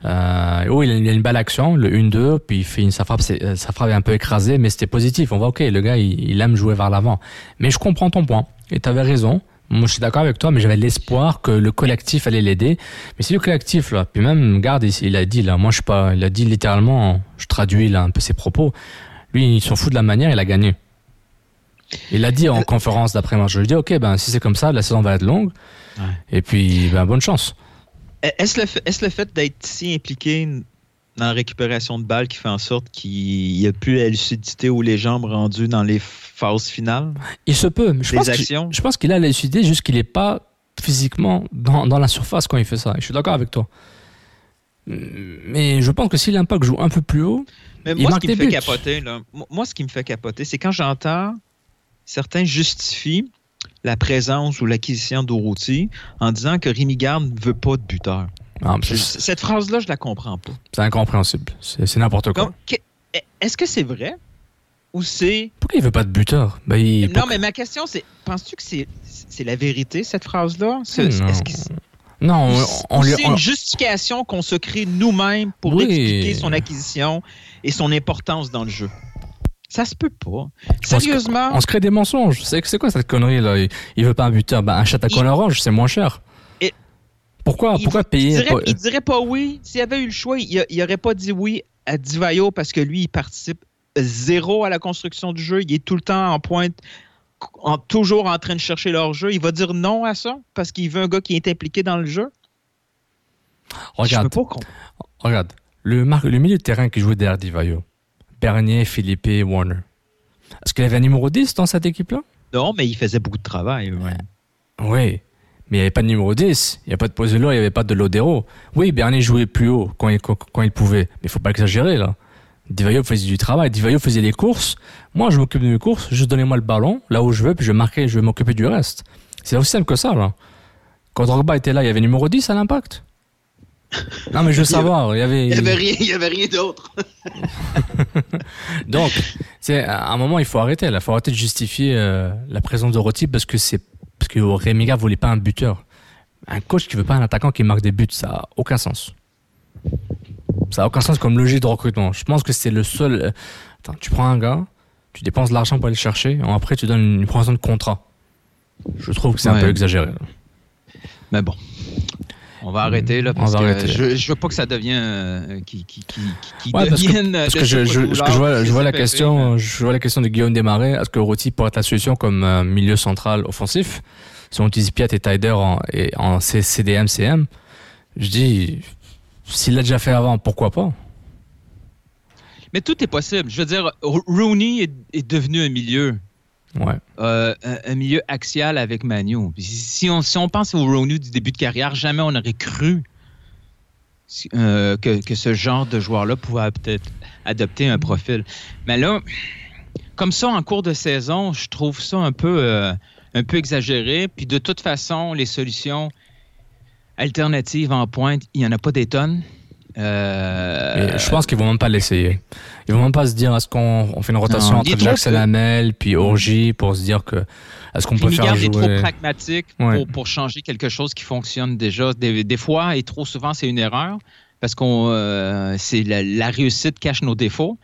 Euh, oh, il a, une belle action, le 1-2, puis il fait une, sa frappe, sa frappe est un peu écrasée, mais c'était positif. On voit, ok, le gars, il, il aime jouer vers l'avant. Mais je comprends ton point. Et tu avais raison. Moi, je suis d'accord avec toi, mais j'avais l'espoir que le collectif allait l'aider. Mais si le collectif, là, puis même, garde, il a dit, là, moi, je suis pas, il a dit littéralement, je traduis, là, un peu ses propos. Lui, il s'en fout de la manière, il a gagné. Il a dit en conférence d'après-match, je lui ai dit, ok, ben, si c'est comme ça, la saison va être longue. Et puis, ben, bonne chance.
Est-ce le, fait, est-ce le fait d'être si impliqué dans la récupération de balles qui fait en sorte qu'il n'y a plus la lucidité ou les jambes rendues dans les phases finales?
Il se peut. Je pense, je pense qu'il a la lucidité, juste qu'il n'est pas physiquement dans, dans, la surface quand il fait ça. je suis d'accord avec toi. Mais je pense que si l'impact joue un peu plus haut,
Mais moi, ce qui me fait capoter, là, moi, ce qui me fait capoter, c'est quand j'entends certains justifient la présence ou l'acquisition d'Orouti en disant que Rémi Garde ne veut pas de buteur. Cette phrase-là, je la comprends pas.
C'est incompréhensible. C'est n'importe quoi.
Est-ce que c'est vrai ou c'est.
Pourquoi il veut pas de buteur?
Ben, Non, mais ma question, c'est penses-tu que c'est la vérité, cette phrase-là?
Non.
on, C'est une justification qu'on se crée nous-mêmes pour expliquer son acquisition et son importance dans le jeu? Ça se peut pas. Sérieusement?
On se, crée des mensonges. C'est quoi cette connerie là il, ne veut pas un buteur? Ben, achète à il... orange, c'est moins cher. Pourquoi, pourquoi payer
il dirait, dirait pas oui. S'il avait eu le choix, il, il aurait pas dit oui à Divayo parce que lui, il participe zéro à la construction du jeu. Il est tout le temps en pointe, en, toujours en train de chercher leur jeu. Il va dire non à ça parce qu'il veut un gars qui est impliqué dans le jeu.
Regarde, pas regarde le, le milieu de terrain qui jouait derrière Divayo, Bernier, Philippe, Warner. Est-ce qu'il avait un numéro 10 dans cette équipe-là?
Non, mais il faisait beaucoup de travail.
Oui. Mais il n'y avait pas de numéro 10, il n'y avait pas de Pozuelo, il n'y avait pas de Lodero. Oui, Bernier jouait plus haut quand il, quand, il pouvait, mais il faut pas exagérer là. Divayo faisait du travail, Divayo faisait les courses. Moi, je m'occupe de mes courses, juste donnez-moi le ballon, là où je veux, puis je vais marquer, je vais m'occuper du reste. C'est aussi simple que ça, là. Quand Drogba était là, il y avait numéro 10 à l'impact. Non, mais je veux [laughs] savoir, il y avait.
Il y avait rien, il y avait rien d'autre. [laughs]
Donc, à un moment, il faut arrêter. il faut arrêter de justifier euh, la présence de Roti parce que c'est parce que Rémiga voulait pas un buteur. Un coach qui veut pas un attaquant qui marque des buts, ça a aucun sens. Ça a aucun sens comme logique de recrutement. Je pense que c'est le seul. Euh, attends, tu prends un gars, tu dépenses de l'argent pour aller le chercher, et après tu donnes une promesse de contrat. Je trouve que c'est un peu exagéré.
Mais bon. On va arrêter là
On
parce
va
que
arrêter.
je, je veux pas que ça devienne euh, qui qui qui, qui
Ouais, parce que, parce je, vois, je vois la question, je vois la question de Guillaume Desmarais. Est-ce que Roti pourrait être la solution comme euh, milieu central offensif? Si on utilise Piat et Tyder en, et en CDM, CM, je dis, s'il l'a déjà fait avant, pourquoi pas?
Mais tout est possible. Je veux dire, Ro- Rooney est, est devenu un milieu. Euh, un, milieu axial avec Manu. Si on, si pense au Rooney du début de carrière, jamais on aurait cru euh, que, que ce genre de joueur-là pouvait peut-être adopter un profil. Mais là, comme ça, en cours de saison, je trouve ça un peu, euh, un peu exagéré. Puis de toute façon, les solutions alternatives en pointe, il n'y en a pas des tonnes. Euh,
je pense qu'ils vont même pas l'essayer. Ils vont même pas se dire est-ce qu'on on fait une rotation
Non,
entre Jackson. Hamel puis Orgy pour se dire que est-ce qu'on peut faire
Miguel est trop
jouer?
pragmatique
Ouais.
pour, pour changer quelque chose qui fonctionne déjà. Des, des fois, et trop souvent, c'est une erreur parce qu'on euh, c'est la, la réussite cache nos défauts.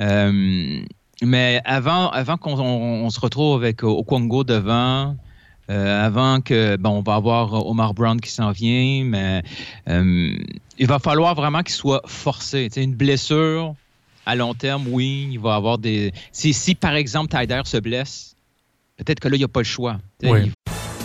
Euh, mais avant, avant qu'on on- on se retrouve avec Okongo devant, euh, avant que bon, on va avoir Omar Brown qui s'en vient, mais euh, il va falloir vraiment qu'il soit forcé. Une blessure à long terme, oui, il va avoir des. Si, si par exemple Tyder se blesse, peut-être que là, il n'y a pas le choix.
Oui.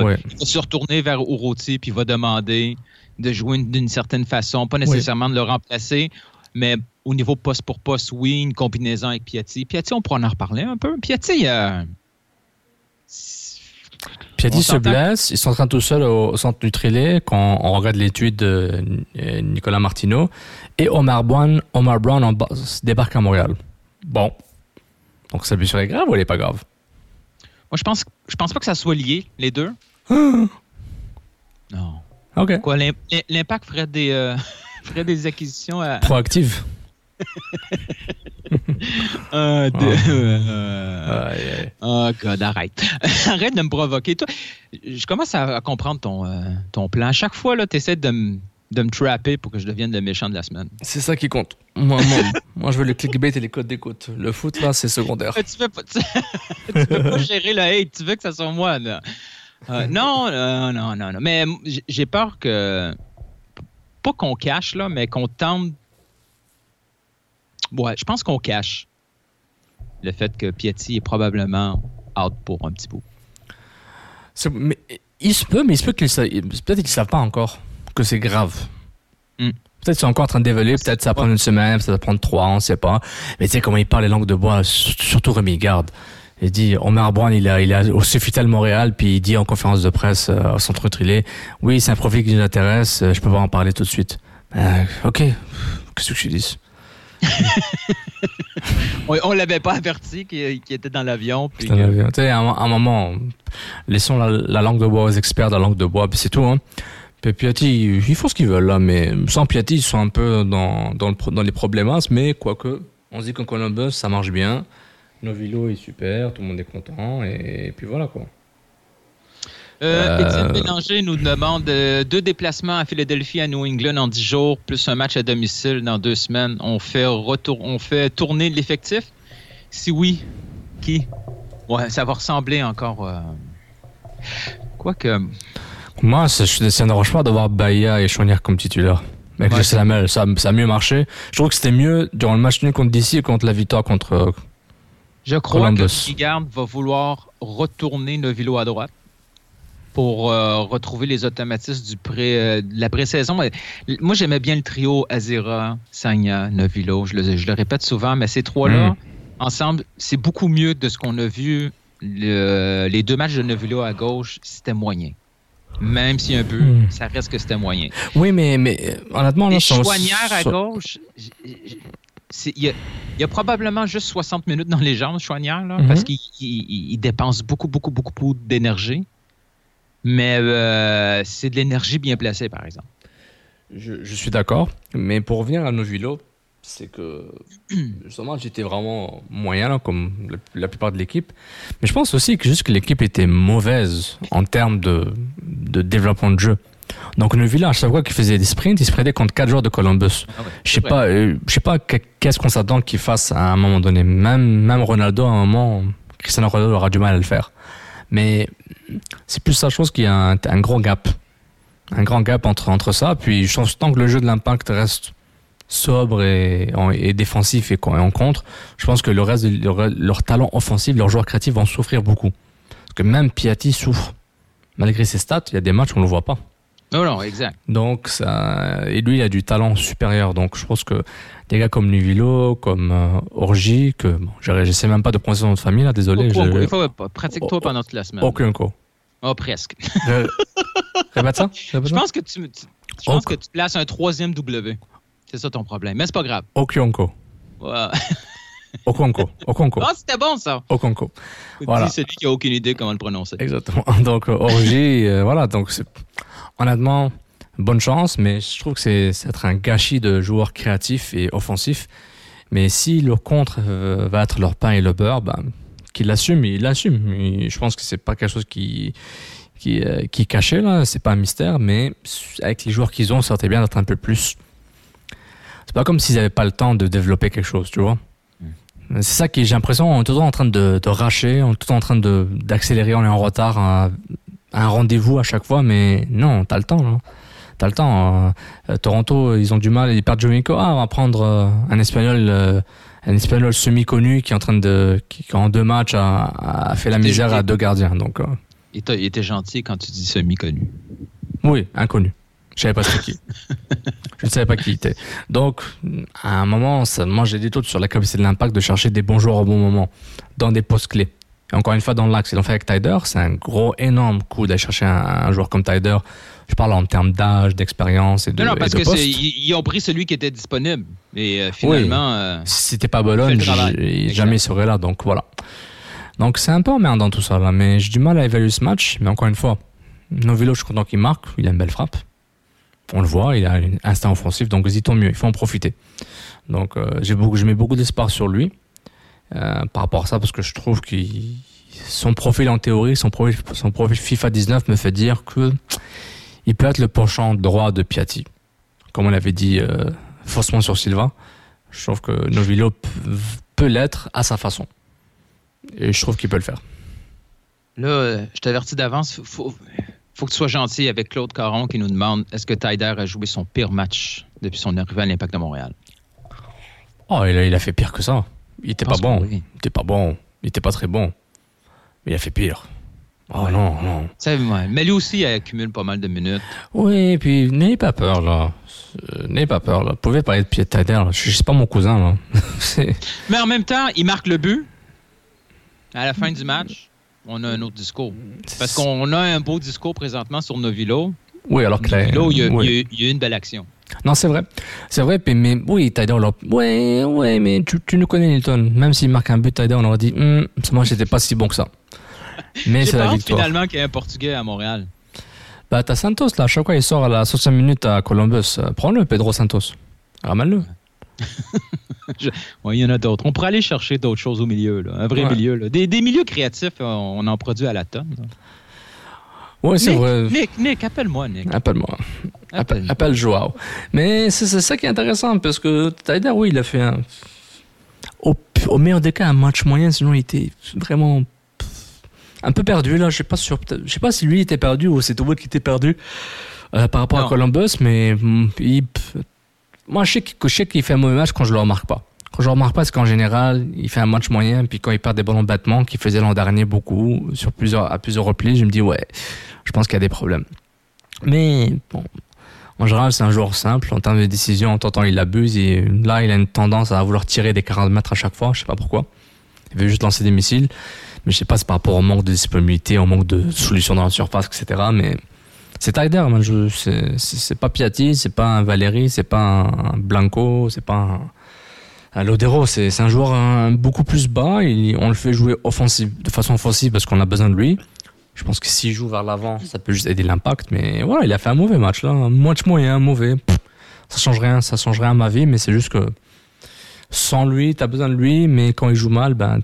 pas-
Ouais.
Il va se retourner vers Uroti puis il va demander de jouer une- d'une certaine façon, pas nécessairement de le remplacer, mais au niveau poste pour poste, oui, une combinaison avec Piatti. Piatti, on pourra en reparler un peu. Piatti, euh,
Piatti se blesse, il s'entraîne tout seul au, centre Nutrilé quand on regarde l'étude de euh, Nicolas Martineau. Et Omar Brown, Omar Brown en débarque à Montréal. Bon. Donc sa blessure est grave ou elle est pas grave?
Moi, je pense, je pense pas que ça soit lié, les deux. [gasps] non.
Ok.
Quoi, l'im- l'impact ferait des, euh, [laughs] ferait des acquisitions à.
Proactive. [laughs]
Euh, de- euh,
Aïe, aïe.
Oh God, arrête. [laughs] arrête de me provoquer. Toi, je commence à, à comprendre ton, euh, ton plan. À chaque fois, tu essaies de me de me trapper pour que je devienne le méchant de la semaine.
C'est ça qui compte. Moi, moi, [laughs] moi, je veux le clickbait et les codes d'écoute. Le foot, là, c'est secondaire.
tu veux pas, tu, [laughs] tu veux pas gérer le hate, tu veux que ça soit moi. Là. Euh, non, euh, non, non, non. Mais j'ai peur que. Pas qu'on cache, là, mais qu'on tente. Ouais, je pense qu'on cache le fait que Piatti est probablement out pour un petit bout.
Mais, il se peut, mais il se peut qu'ils ne savent pas encore que c'est grave.
Hmm.
Peut-être qu'ils sont encore en train d'évaluer, peut-être ça va prendre une semaine, peut-être ça va prendre trois, on ne sait pas. Mais tu sais comment il parle les langues de bois, sur- surtout Rémi Garde. Il dit, Omar Brown, il a, il a au Sofitel Montréal, puis il dit en conférence de presse euh, au centre Trilé, oui, c'est un profil qui nous intéresse, euh, je peux pas en parler tout de suite. Euh, ok, qu'est-ce que je dis? [laughs]
On, on l'avait pas averti qu'il était dans l'avion. puis que-
l'avion. Tu sais, à un, à un moment, laissons la, la langue de bois aux experts de la langue de bois, puis c'est tout. Hein. Puis Piatti, ils font ce qu'ils veulent là, mais sans Piatti, ils sont un peu dans, dans, le pro- dans les problémas, mais quoique, on se dit qu'en Columbus, ça marche bien. Novilo est super, tout le monde est content, et, puis voilà quoi.
Euh,
Euh,
Étienne Bélanger nous demande euh, deux déplacements à Philadelphie, à New England en dix jours, plus un match à domicile dans deux semaines. On fait, retour, on fait tourner l'effectif? Si oui, qui? Ouais, ça va ressembler encore. euh, Quoique.
Moi, ça, ne pas d'avoir Bahia et Chouanière comme titulaire. Avec
Ouais,
le Salamel, ça, ça a mieux marché. Je trouve que c'était mieux durant le match nul contre DC et contre la victoire contre. euh,
Je crois
Columbus.
que Guigard va vouloir retourner Novilo à droite. pour euh, retrouver les automatismes du pré, euh, de la pré-saison. Moi, j'aimais bien le trio Azera, Sagna, Novilo. Je le, je le répète souvent, mais ces trois-là,
Mm.
ensemble, c'est beaucoup mieux de ce qu'on a vu. Le- les deux matchs de Novilo à gauche, c'était moyen. Même si un peu,
Mm.
ça reste que c'était moyen.
Oui, mais, mais honnêtement, là,
Et
son-
Chouanière à gauche, il y, a, il y a probablement juste 60 minutes dans les jambes, Chouanière, là,
Mhm.
parce qu'il il- il dépense beaucoup, beaucoup, beaucoup, beaucoup d'énergie. Mais euh, c'est de l'énergie bien placée, par exemple.
Je, je suis d'accord, mais pour revenir à Novilo, c'est que justement j'étais vraiment moyen là, comme la, plupart de l'équipe. Mais je pense aussi que juste que l'équipe était mauvaise en termes de, de développement de jeu. Donc Novilo, à chaque fois qu'il faisait des sprints, il sprintait contre quatre joueurs de Columbus.
Ah ouais,
Je sais
vrai.
pas, euh, je sais pas que- qu'est-ce qu'on s'attend qu'il fasse à un moment donné. Même, même Ronaldo, à un moment, Cristiano Ronaldo aura du mal à le faire. Mais c'est plus sa chose qu'il y a un, un gros gap. Un grand gap entre, entre ça. Puis je pense tant que le jeu de l'impact reste sobre et, en- et défensif et, en contre, je pense que le reste de leur, leur talent offensif, leurs joueurs créatifs vont souffrir beaucoup. Parce que même Piatti souffre. Malgré ses stats, il y a des matchs où on ne le voit pas.
Non, non, exact.
Donc, ça, et lui, il a du talent supérieur. Donc, je pense que des gars comme Nuvilo, comme euh, Orgi, que bon, je j'essaie même pas de prononcer de famille, là, désolé.
Au- au-
je-
il faut- Pratique-toi
Oh,
pendant toute la semaine.
Aucun co.
Ah, presque. [laughs]
Je- Répète ça. Répète
Je
ça.
pense que tu, tu- je pense que tu places un troisième W. C'est ça ton problème. Mais c'est pas grave.
Okyonko.
Ouais. [laughs]
Okonko. Okonko.
Ah, c'était bon, ça.
Okonko. Voilà.
Dis celui qui a aucune idée comment le prononcer.
Exactement. [laughs] Donc, euh, Orgi, euh, voilà. Donc, c'est- honnêtement, bonne chance, mais je trouve que c'est c'est être un gâchis de joueurs créatifs et offensifs. Mais si le contre euh, va être leur pain et le beurre, ben, qu'ils l'assument, ils l'assument. Et Je pense que c'est pas quelque chose qui qui, euh, qui est caché là, c'est pas un mystère, mais avec les joueurs qu'ils ont, ça serait bien d'être un peu plus. C'est pas comme s'ils avaient pas le temps de développer quelque chose, tu vois. C'est ça qui, j'ai l'impression, on est toujours en train de, de racher, on est toujours en train de d'accélérer, on est en retard à, à un rendez-vous à chaque fois, mais non, t'as le temps. Là. T'as le temps. euh, Toronto, ils ont du mal, ils perdent Jovico. Ah, on va prendre euh, un espagnol, euh, un espagnol semi-connu qui est en train de, qui en deux matchs a, a fait la misère à deux gardiens. Donc,
il était gentil quand tu dis semi-connu.
oui, inconnu. Je savais pas c'était [laughs] qui. Je ne savais pas qui il était. Donc, à un moment, ça, j'ai des doutes sur la capacité de l'impact de chercher des bons joueurs au bon moment, dans des postes clés. Et encore une fois, dans l'axe, ils l'ont fait avec Tyder. C'est un gros, énorme coup d'aller chercher un, un joueur comme Tyder. Je parle en termes d'âge, d'expérience et de,
Non, non, parce
de
que
poste.
c'est- ils, ils ont pris celui qui était disponible. Et euh, finalement, euh,
Si c'était pas Bologne, jamais il serait là. Donc voilà. Donc c'est un peu emmerdant tout ça là, mais j'ai du mal à évaluer ce match. Mais encore une fois, Novilo, je suis content qu'il marque. Il a une belle frappe. On le voit, il a un instinct offensif, donc vas-y, tant mieux, il faut en profiter. Donc euh, j'ai beaucoup, je mets beaucoup d'espoir sur lui euh, par rapport à ça, parce que je trouve que son profil en théorie, son profil, son profil FIFA 19 me fait dire que il peut être le penchant droit de Piatti, comme on l'avait dit euh, faussement sur Silva. Je trouve que Novilo peut l'être à sa façon. Et je trouve qu'il peut le faire.
là, euh, je t'avertis d'avance, il faut, faut que tu sois gentil avec Claude Caron qui nous demande est-ce que Tyder a joué son pire match depuis son arrivée à l'Impact de Montréal?
Oh, il a, il a fait pire que ça. Il était pas bon.
oui.
Il était pas bon. Il était pas très bon. Mais il a fait pire. Oh
Ouais.
non, non.
Ouais, Mais lui aussi, il accumule pas mal de minutes.
Oui, puis n'ayez pas peur, là. Euh, N'ayez pas peur, là. Vous pouvez parler de Pied là. Je suis pas mon cousin, là. [laughs]
Mais en même temps, il marque le but. À la fin du match, on a un autre discours. Parce qu'on a un beau discours présentement sur Novilo.
oui, alors que
Novilo, il y a,
oui.
il y a- a une belle action.
Non, c'est vrai. C'est vrai, puis, mais oui, Tyler, là. Ouais, ouais, mais tu, tu nous connais, Nilton. Même s'il marque un but, Tyler, on aurait dit, Hum, moi, j'étais pas si bon que ça. [laughs] Mais c'est la victoire.
finalement qu'il y ait un Portugais à Montréal.
Bah, t'as Santos, là. À chaque fois, il sort à la 60 minutes à Columbus. Euh, Prends-le, Pedro Santos. Ramène-le.
Oui, il y en a d'autres. On pourrait aller chercher d'autres choses au milieu, là. un vrai
Ouais.
milieu. là. Des, des milieux créatifs, on, on en produit à la tonne.
Ouais, c'est
Nick,
vrai.
Nick, Nick, appelle-moi, Nick.
Appelle-moi. Appelle,
Appelle.
Joao. Mais c'est ça qui est intéressant parce que Tyler, oui, il a fait un, au, au meilleur des cas un match moyen, sinon il était vraiment un peu perdu là. Je sais pas je sais pas si lui était perdu ou c'est Wood qui était perdu euh, par rapport
Non.
à Columbus, mais hum, il- moi je sais qu'il je qu'il fait un mauvais match quand je le remarque pas. Quand je le remarque pas, c'est qu'en général, il fait un match moyen, puis quand il perd des ballons de battement, qu'il faisait l'an dernier beaucoup, sur plusieurs, à plusieurs reprises, je me dis, ouais, je pense qu'il y a des problèmes. Mais bon, en général, c'est un joueur simple. En termes de décision, en temps, il abuse. Et là, il a une tendance à vouloir tirer des 40 mètres à chaque fois. Je sais pas pourquoi. Il veut juste lancer des missiles. Mais je sais pas, c'est par rapport au manque de disponibilité, au manque de solutions dans la surface, etc. Mais c'est Tyder, c'est pas Piatti, c'est pas un Valéry, c'est pas un Blanco, c'est pas un, Lodero. C'est un joueur beaucoup plus bas. on le fait jouer offensive, de façon offensive parce qu'on a besoin de lui. Je pense que s'il joue vers l'avant, ça peut juste aider l'impact. Mais voilà, il a fait un mauvais match là, un match moyen, mauvais. ça change rien, ça change rien à ma vie, mais c'est juste que sans lui, tu as besoin de lui, mais quand il joue mal, ben,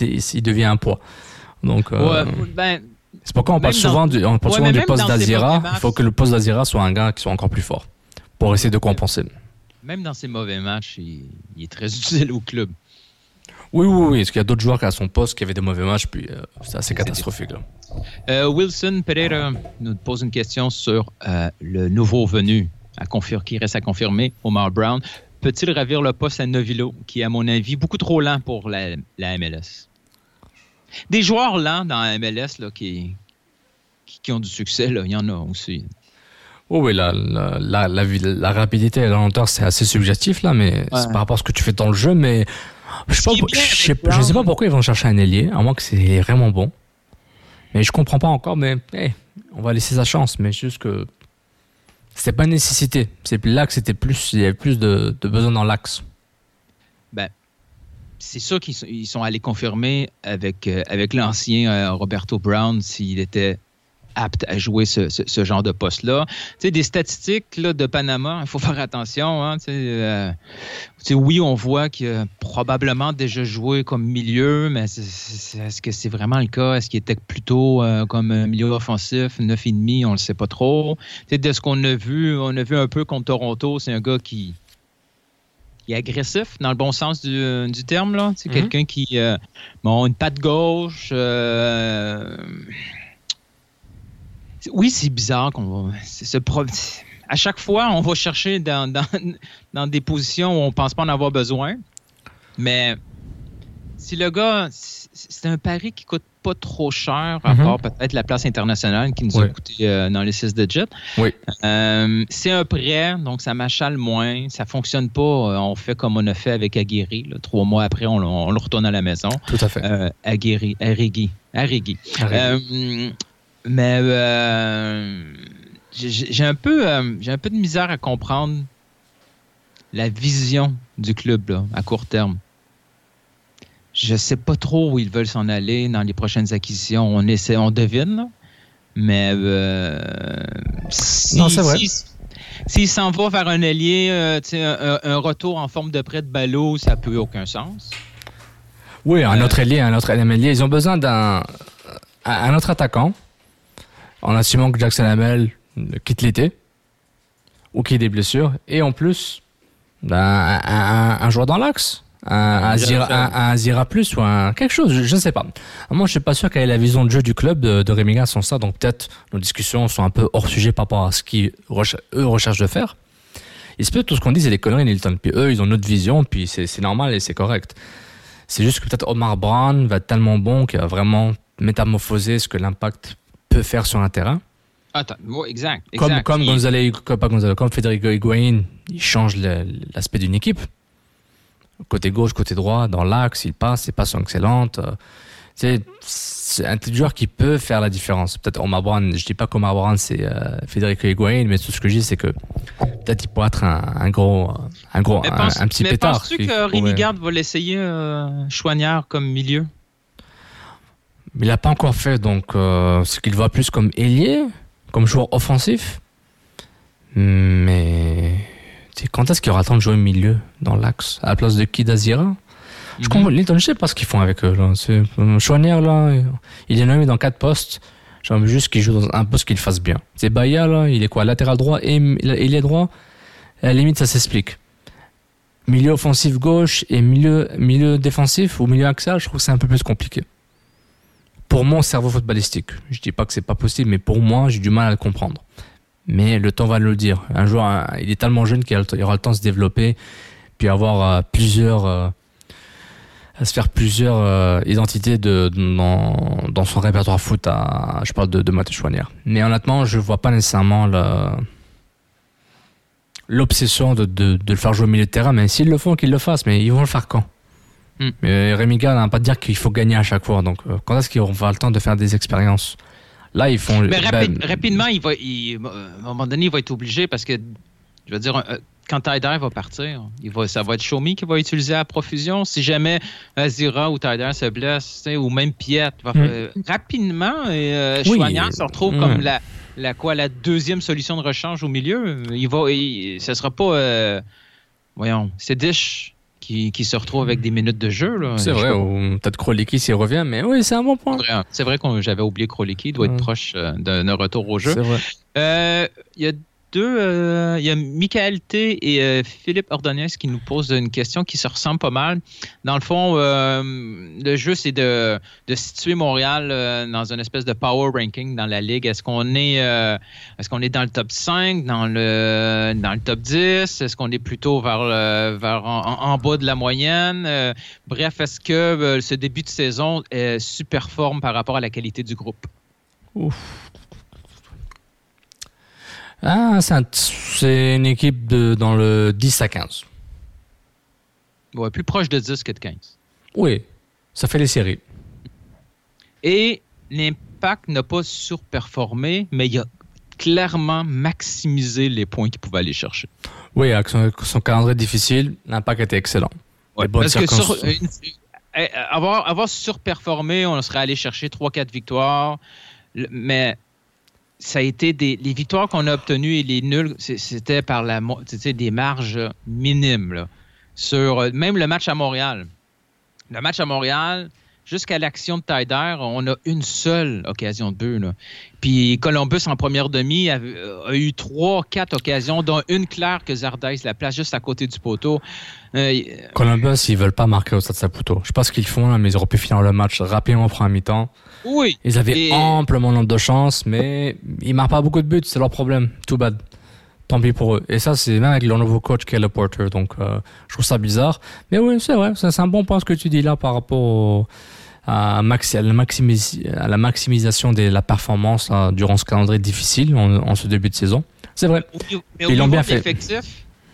il devient un poids. Donc, euh, ben, c'est pourquoi on parle souvent du, on parle souvent du poste d'Azira. Il faut que le poste d'Azira soit un gars qui soit encore plus fort pour essayer de compenser.
Même dans ses mauvais matchs, il, est très [laughs] utile au club.
Oui, oui, oui. Est-ce qu'il y a d'autres joueurs qui à son poste qui avaient des mauvais matchs, puis euh, c'est assez catastrophique. Là.
Euh, Wilson Pereira nous pose une question sur le nouveau venu à qui reste à confirmer, Omar Brown peut-il ravir le poste à Novilo, qui est, à mon avis, beaucoup trop lent pour la, MLS? Des joueurs lents dans la MLS là, qui, qui, ont du succès, là, il y en a aussi.
Oh oui, la, la, la, la, rapidité et la lenteur, c'est assez subjectif, là, mais c'est par rapport à ce que tu fais dans le jeu, mais je ne sais, sais, pas pourquoi ils vont chercher un ailier, à moins que c'est vraiment bon. Mais je comprends pas encore, mais on va laisser sa chance, mais juste que c'était pas une nécessité. C'est là que c'était plus, il y avait plus de, de besoin dans l'axe.
Ben, c'est sûr qu'ils sont, allés confirmer avec, euh, avec l'ancien euh, Roberto Brown s'il était apte à jouer ce, ce, genre de poste-là. Tu sais, des statistiques là, de Panama, il faut [laughs] faire attention. Hein, euh, oui, on voit qu'il a probablement déjà joué comme milieu, mais est-ce que c'est vraiment le cas? Est-ce qu'il était plutôt comme milieu offensif, 9,5? On ne le sait pas trop. Tu sais, de ce qu'on a vu, on a vu un peu contre Toronto, c'est un gars qui, est agressif dans le bon sens du, du terme. Là. C'est mm-hmm. quelqu'un qui euh, a une patte gauche. Euh, oui, c'est bizarre qu'on À chaque fois, on va chercher dans, dans, des positions où on ne pense pas en avoir besoin. Mais si le gars, c'est un pari qui coûte pas trop cher, à mhm. part peut-être la place internationale qui nous a coûté euh, dans les 6 digits.
Oui.
Euh, c'est un prêt, donc ça m'achale moins. Ça fonctionne pas. Euh, on fait comme on a fait avec Aguirre. Trois mois après, on, le retourne à la maison.
Tout à fait.
Aguirre, Arrigui. Arrigui. Mais euh, j'ai un peu euh, j'ai un peu de misère à comprendre la vision du club à court terme. Je sais pas trop où ils veulent s'en aller dans les prochaines acquisitions. On essaie, on devine, mais euh,
non, c'est vrai.
S'il s'en va vers un allié, un, retour en forme de prêt de ballot, ça peut aucun sens.
Oui, un autre allié, un autre allié. Ils ont besoin d'un un autre attaquant en assumant que Jackson Hamel quitte l'été ou qu'il ait des blessures. Et en plus, ben, un, joueur dans l'axe. Un, un, Zira, plus ou un quelque chose, je ne sais pas. Moi, je suis pas sûr quelle est la vision de jeu du club de, de sans ça, donc peut-être nos discussions sont un peu hors sujet par rapport à ce qu'eux recherchent de faire. Il se peut tout ce qu'on dit, c'est des conneries, Nilton. Puis eux, ils ont une autre vision, puis c'est normal et c'est correct. C'est juste que peut-être Omar Brown va être tellement bon qu'il va vraiment métamorphoser ce que l'impact peut faire sur un terrain.
Attends, exact,
exact. Comme, comme, Gonzalo, comme, comme Federico Higuain, il change l'aspect d'une équipe. Côté gauche, côté droit, dans l'axe, il passe, ses passes sont excellentes. C'est un joueur qui peut faire la différence. Peut-être Omar Brown, je dis pas qu'Omar Brown c'est euh, Federico Higuain, mais tout ce que je dis c'est que peut-être il pourrait être un, gros, un gros, un, petit mais pétard.
Penses-tu que Rémi Garde va l'essayer euh, Chouanière comme milieu?
Il n'a pas encore fait, donc euh, ce qu'il voit plus comme ailier, comme joueur offensif. Mais quand est-ce qu'il aura le temps de jouer au milieu, dans l'axe, à la place de Kidazira Je comprends, je sais pas ce qu'ils font avec eux. Là. Euh, Chouanière, là, il est nommé dans quatre postes. J'aimerais juste qu'il joue dans un poste qu'il fasse bien. C'est Baya, là, il est quoi Latéral droit et il est droit? À la limite, ça s'explique. Milieu offensif gauche et milieu, milieu défensif ou milieu axial, je trouve que c'est un peu plus compliqué pour mon cerveau footballistique. Je dis pas que c'est pas possible, mais pour moi, j'ai du mal à le comprendre. Mais le temps va le dire. Un jour, il est tellement jeune qu'il aura le temps de se développer, puis avoir euh, plusieurs, euh, à se faire plusieurs euh, identités de, dans, dans son répertoire foot. À, je parle de, de Mathieu Chouanière. Mais honnêtement, je vois pas nécessairement l'obsession de, de, de le faire jouer au milieu de terrain. Mais s'ils le font, qu'ils le fassent. Mais ils vont le faire quand? Mais Rémi Gall n'a pas de dire qu'il faut gagner à chaque fois. Donc, quand est-ce qu'ils vont avoir le temps de faire des expériences? Là, ils font.
Mais
ben,
rapide- rapidement, il va, il- à un moment donné, il va être obligé parce que, je veux dire, euh, quand Tyder va partir, il va, ça va être Xiaomi qui va utiliser à profusion. Si jamais Azira ou Tyder se blesse, ou même Piet, va,
Mm.
euh, rapidement, et, euh,
Oui.
Se retrouve
Mm.
comme la, la, quoi, la deuxième solution de rechange au milieu. Il va, il, ça sera pas, euh, voyons, c'est Dish qui, qui se retrouve avec des minutes de jeu.
c'est vrai, peut-être Kroliki s'il revient. Mais oui, c'est un bon point.
C'est vrai, vrai que j'avais oublié Kroliki, il doit être
Mm.
proche euh, d'un retour au jeu.
C'est vrai.
Euh, Il y a deux. euh, Il y a Michael T et euh, Philippe Ordonez qui nous posent une question qui se ressemble pas mal. Dans le fond, euh, le jeu, c'est de, situer Montréal dans une espèce de power ranking dans la ligue. Est-ce qu'on est, euh, est, dans le top 5, dans le, dans le top 10? Est-ce qu'on est plutôt vers, le- vers en, bas de la moyenne? Bref, est-ce que ce début de saison superforme par rapport à la qualité du groupe?
Ah, c'est un- c'est une équipe de, dans le 10 à 15.
Ouais, plus proche de 10 que de 15.
Oui, ça fait les séries.
Et l'impact n'a pas surperformé, mais il a clairement maximisé les points qu'il pouvait aller chercher.
Oui, avec son, son calendrier difficile, l'impact était excellent. Bonnes
Parce que sur- une- euh, avoir, avoir surperformé, on serait allé chercher 3-4 victoires, mais ça a été des les victoires qu'on a obtenues et les nuls, c'était par la des marges minimes. là. Sur euh, même le match à Montréal. Le match à Montréal, jusqu'à l'action de Tyder, on a une seule occasion de but. là. Puis Columbus, en première demi, a, a eu trois, quatre occasions, dont une claire que Zardes la place juste à côté du poteau. Euh,
Columbus, ils veulent pas marquer au stade Saputo. Je sais pas ce qu'ils font là, mais ils auraient pu finir le match rapidement en première mi-temps.
oui.
Ils avaient
Et-
amplement nombre de chances, mais ils marquent pas beaucoup de buts, c'est leur problème. Too bad. Tant pis pour eux. Et ça, c'est même avec leur nouveau coach, Caleb Porter. Donc, euh, je trouve ça bizarre. Mais oui, c'est vrai. C'est un bon point ce que tu dis là par rapport au- à, maxi- à la, maximis- à la maximisation de la performance là, durant ce calendrier difficile en, en ce début de saison. C'est vrai.
Mais
Ils l'ont bien fait.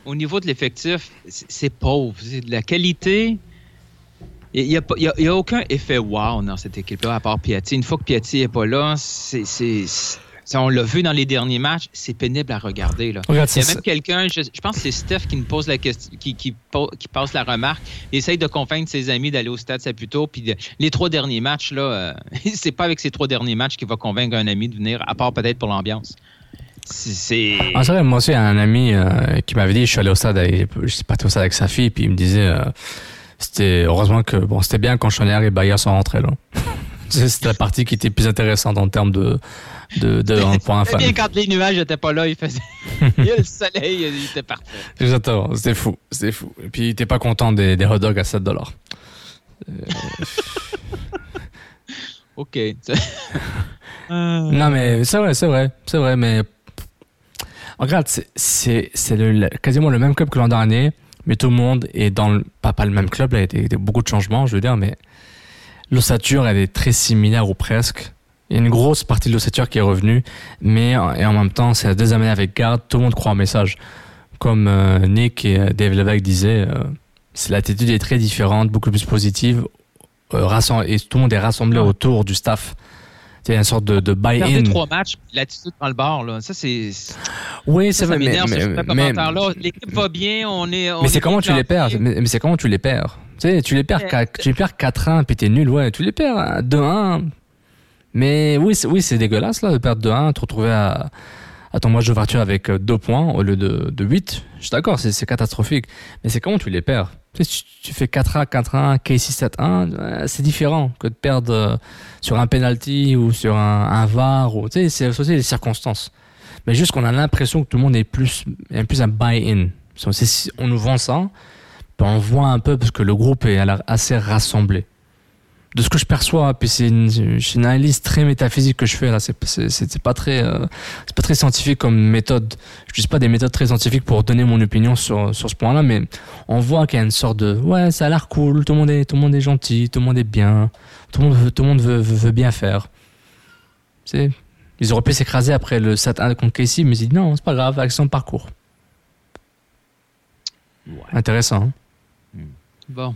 au niveau de l'effectif, c'est pauvre. De la qualité. Il n'y a, a- a aucun effet wow dans cette équipe-là, à part Piatti. Une fois que Piatti n'est pas là, c'est- ça, on l'a vu dans les derniers matchs, c'est pénible à regarder. Là.
Regarde,
Il y a même quelqu'un, je, je pense que c'est Steph qui me pose la question, qui, qui, passe la remarque. Il essaye de convaincre ses amis d'aller au stade Saputo. Puis de- les trois derniers matchs, là, euh, [laughs] c'est pas avec ces trois derniers matchs qu'il va convaincre un ami de venir, à part peut-être pour l'ambiance. C'est.
Ah, vrai, moi aussi, un ami euh, qui m'avais dit, je suis allé au stade, avec, je suis parti au stade avec sa fille, puis il me disait, euh, c'était heureusement que bon, c'était bien quand Chonière et Bayer sont rentrés là. [laughs] C'est- C'était la partie qui était plus intéressante en termes de, de, de un fan.
bien quand les nuages n'étaient pas là, il faisait. [laughs] il y a le soleil, il était parfait.
Exactement, c'était fou, c'était fou. Et puis, il était pas content des, des hot dogs à 7 dollars. [laughs]
OK. [laughs]
Non, mais c'est vrai, c'est vrai, c'est vrai, mais regarde, c'est- quasiment le même club que l'an dernier, mais tout le monde est dans le, pas, pas le même club, là, il y a beaucoup de changements, je veux dire, mais l'ossature, elle est très similaire ou presque. Il y a une grosse partie de l'ossature qui est revenue, mais en- et en même temps, c'est la deuxième année avec garde, tout le monde croit au message. Comme euh, Nick et euh, Dave Levesque disaient, euh, l'attitude est très différente, beaucoup plus positive, euh, et tout le monde est rassemblé autour du staff. A une sorte de, de buy-in.
trois matchs, l'attitude dans le bar, là. Ça, c'est.
Oui,
Ça,
c'est
ça
vrai, mais,
m'énerve, ce
mais,
commentaire-là. L'équipe va bien, on est. on
mais c'est
est
comment tu les perds? mais, c'est comment tu les perds? Tu sais, tu les perds, tu les perds 4-1, puis t'es nul, ouais, tu les perds à 2-1. Mais oui, c'est, oui, c'est dégueulasse, là, de perdre 2-1, te retrouver à, à ton match d'ouverture avec 2 points au lieu de, de 8. Je suis d'accord, c'est, c'est catastrophique. Mais c'est comment tu les perds? Tu, sais, tu, fais 4-1, 4-1, K6, 7-1, ouais, c'est différent que de perdre euh, sur un penalty ou sur un, un VAR. Ou, tu sais, c'est aussi les circonstances. Mais juste qu'on a l'impression que tout le monde est plus, est plus un buy-in. On nous vend ça, puis on voit un peu parce que le groupe est assez rassemblé. De ce que je perçois, puis c'est une, une, analyse très métaphysique que je fais là. C'est c'est pas très euh, c'est pas très scientifique comme méthode. Je n'utilise pas des méthodes très scientifiques pour donner mon opinion sur sur ce point-là, mais on voit qu'il y a une sorte de ouais, ça a l'air cool, tout le monde est tout le monde est gentil, tout le monde est bien, tout le monde veut, tout le monde veut, veut, bien faire. C'est ils auraient pu s'écraser après le 7-1 contre Casey, mais ils disent non, c'est pas grave, action parcours. Ouais. Intéressant. Hein
bon.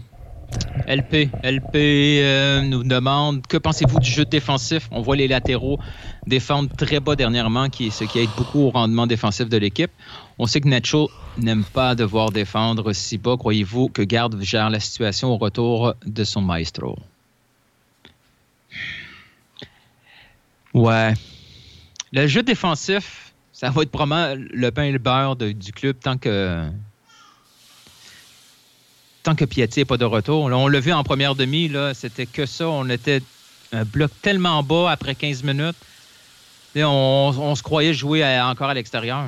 LP, LP euh, nous demande que pensez-vous du jeu défensif? On voit les latéraux défendre très bas dernièrement, qui, ce qui aide beaucoup au rendement défensif de l'équipe. On sait que Nacho n'aime pas devoir défendre si bas. Croyez-vous que Garde gère la situation au retour de son maestro? Ouais. Le jeu défensif, ça va être probablement le pain et le beurre du club tant que que Piatti n'est pas de retour. on l'a vu en première demi, c'était que ça. On était un bloc tellement bas après 15 minutes. on, se croyait jouer encore à l'extérieur.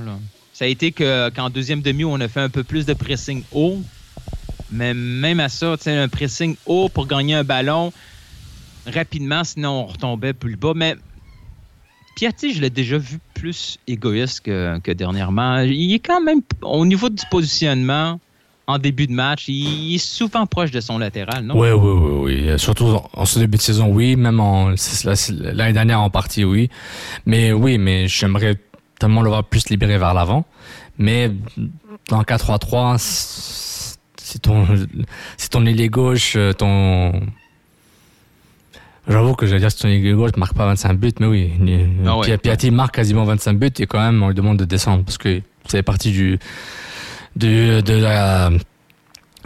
Ça a été qu'en deuxième demi, on a fait un peu plus de pressing haut. Mais même à ça, un pressing haut pour gagner un ballon rapidement, sinon on retombait plus bas. Mais Piatti, je l'ai déjà vu plus égoïste que, que, dernièrement. Il est quand même, au niveau du positionnement, en début de match. Il est souvent proche de son latéral, non?
Oui, oui, oui, oui. Surtout en ce début de saison, oui. Même l'année dernière en partie, oui. Mais oui, mais j'aimerais tellement le voir plus libéré vers l'avant. Mais dans 4-3-3, c'est ton, ton ailier gauche, ton, J'avoue que j'allais dire que ton ailier gauche marque pas 25 buts, mais oui. Ah ouais. Piatti marque quasiment 25 buts et quand même on lui demande de descendre parce que c'est partie du, de, de la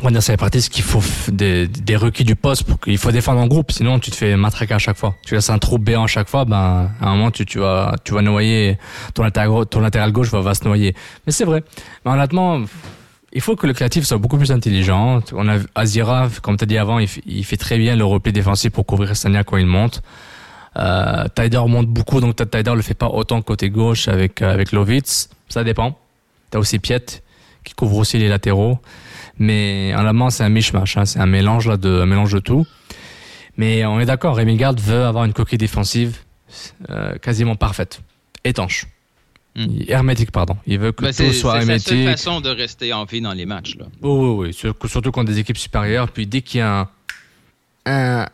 on va dire partie ce qu'il faut des, des requis du poste pour qu'il faut défendre en groupe sinon tu te fais matraquer à chaque fois. Tu laisses un trou béant à chaque fois ben à un moment tu, tu vas tu vas noyer ton latéral ton latéral gauche va, va se noyer. Mais c'est vrai. Mais honnêtement il faut que le créatif soit beaucoup plus intelligent. On a Azira comme tu as dit avant il, il, fait très bien le repli défensif pour couvrir Stania quand il monte. Euh, Taider monte beaucoup donc Taider le fait pas autant côté gauche avec avec Lovitz. Ça dépend. T'as aussi Piet qui couvre aussi les latéraux. Mais en allemand, c'est un mishmash, hein, c'est un mélange là de un mélange de tout. Mais on est d'accord, Rémi Garde veut avoir une coquille défensive euh, quasiment parfaite, étanche. Hmm. Hermétique, pardon. Il veut que bah, tout soit hermétique. C'est
la façon de rester en vie dans les matchs. Là.
oui, oui, surtout contre des équipes supérieures. Puis dès qu'il y a un,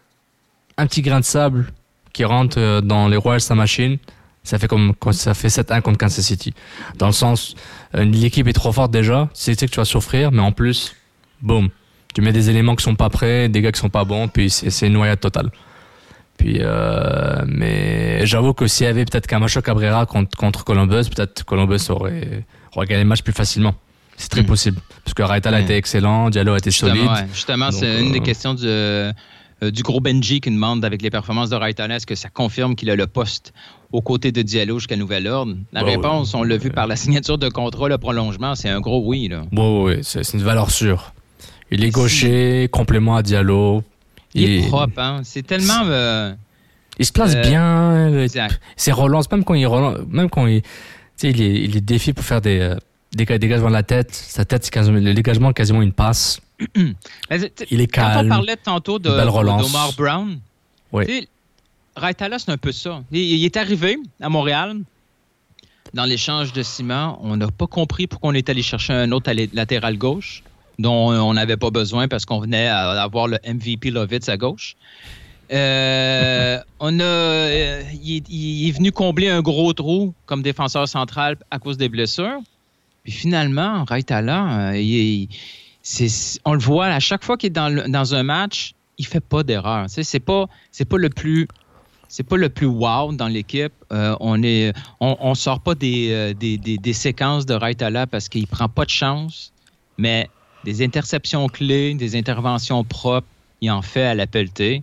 un, petit grain de sable qui rentre euh, dans les Royals sa machine, ça fait comme ça fait 7-1 contre Kansas City. Dans le sens, euh, l'équipe est trop forte déjà, c'est que tu vas souffrir, mais en plus, boum, tu mets des éléments qui sont pas prêts, des gars qui sont pas bons, puis c'est une noyade totale. Puis, euh, mais j'avoue que s'il y avait peut-être Camacho Cabrera contre, contre Columbus, peut-être Columbus aurait, aurait gagné le match plus facilement. C'est très hmm. possible. Parce que Raital a été excellent, Diallo a été solide.
Justement, c'est une des euh, questions du, du gros Benji qui demande avec les performances de Raital, est-ce que ça confirme qu'il a le poste aux côtés de Diallo jusqu'à nouvel ordre? La réponse, on l'a vu par la [laughs] signature de contrat, le prolongement, c'est un gros oui. Là.
Oui, oui, c'est une valeur sûre. Il est gaucher, complément à Diallo.
Il, est propre, hein? C'est tellement. Euh,
il se place euh, bien. C'est relance, même quand il relance, même quand il, il est, il est pour faire des, euh, des dégagements de la tête. Sa tête, le dégagement, quasiment une passe. [clears throat] il est calme. Quand
on parlait tantôt de, d'Omar Brown, oui. Raitala, c'est un peu ça. Il, est arrivé à Montréal dans l'échange de ciment. On n'a pas compris pourquoi on est allé chercher un autre latéral gauche dont on n'avait pas besoin parce qu'on venait d'avoir le MVP Lovitz à gauche. Euh, [laughs] on a, euh, il, est venu combler un gros trou comme défenseur central à cause des blessures. Puis finalement, Raitala, euh, on le voit à chaque fois qu'il est dans, dans un match, il fait pas d'erreur. C'est pas, c'est pas le plus c'est pas le plus wow dans l'équipe. Euh, on est, on, sort pas euh, des, des, séquences de Raitala parce qu'il prend pas de chance, mais des interceptions clés, des interventions propres, il en fait à la pelletée.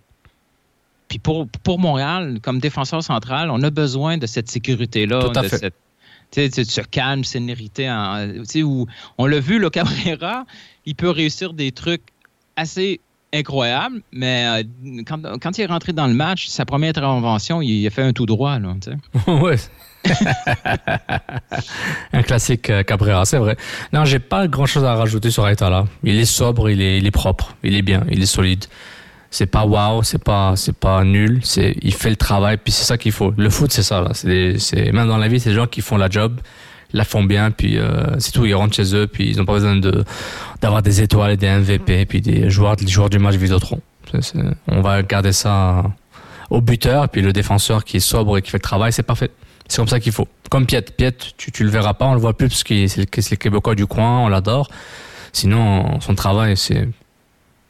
Puis pour, pour Montréal, comme défenseur central, on a besoin de cette sécurité-là, de cette ce calme, sénérité. où on l'a vu, le Cabrera, il peut réussir des trucs assez incroyable, mais euh, quand, il est rentré dans le match, sa première intervention, il a fait un tout droit. Là, [laughs]
ouais. [laughs] un classique euh, Cabrera, c'est vrai. Non, j'ai pas grand chose à rajouter sur Aitala. Il est sobre, il est, propre, il est bien, il est solide. c'est pas waouh, c'est pas c'est pas nul, c'est il fait le travail puis c'est ça qu'il faut. Le foot c'est ça là, c'est même dans la vie c'est des gens qui font la job, la font bien puis euh, c'est tout, ils rentrent chez eux puis ils ont pas besoin de d'avoir des étoiles des MVP puis des joueurs des joueurs du match Vidéotron. On va garder ça au buteur puis le défenseur qui est sobre et qui fait le travail, c'est parfait. C'est comme ça qu'il faut. Comme Piet, Piet, tu, tu le verras pas, on le voit plus parce que c'est le Québécois du coin, on l'adore. Sinon, son travail, c'est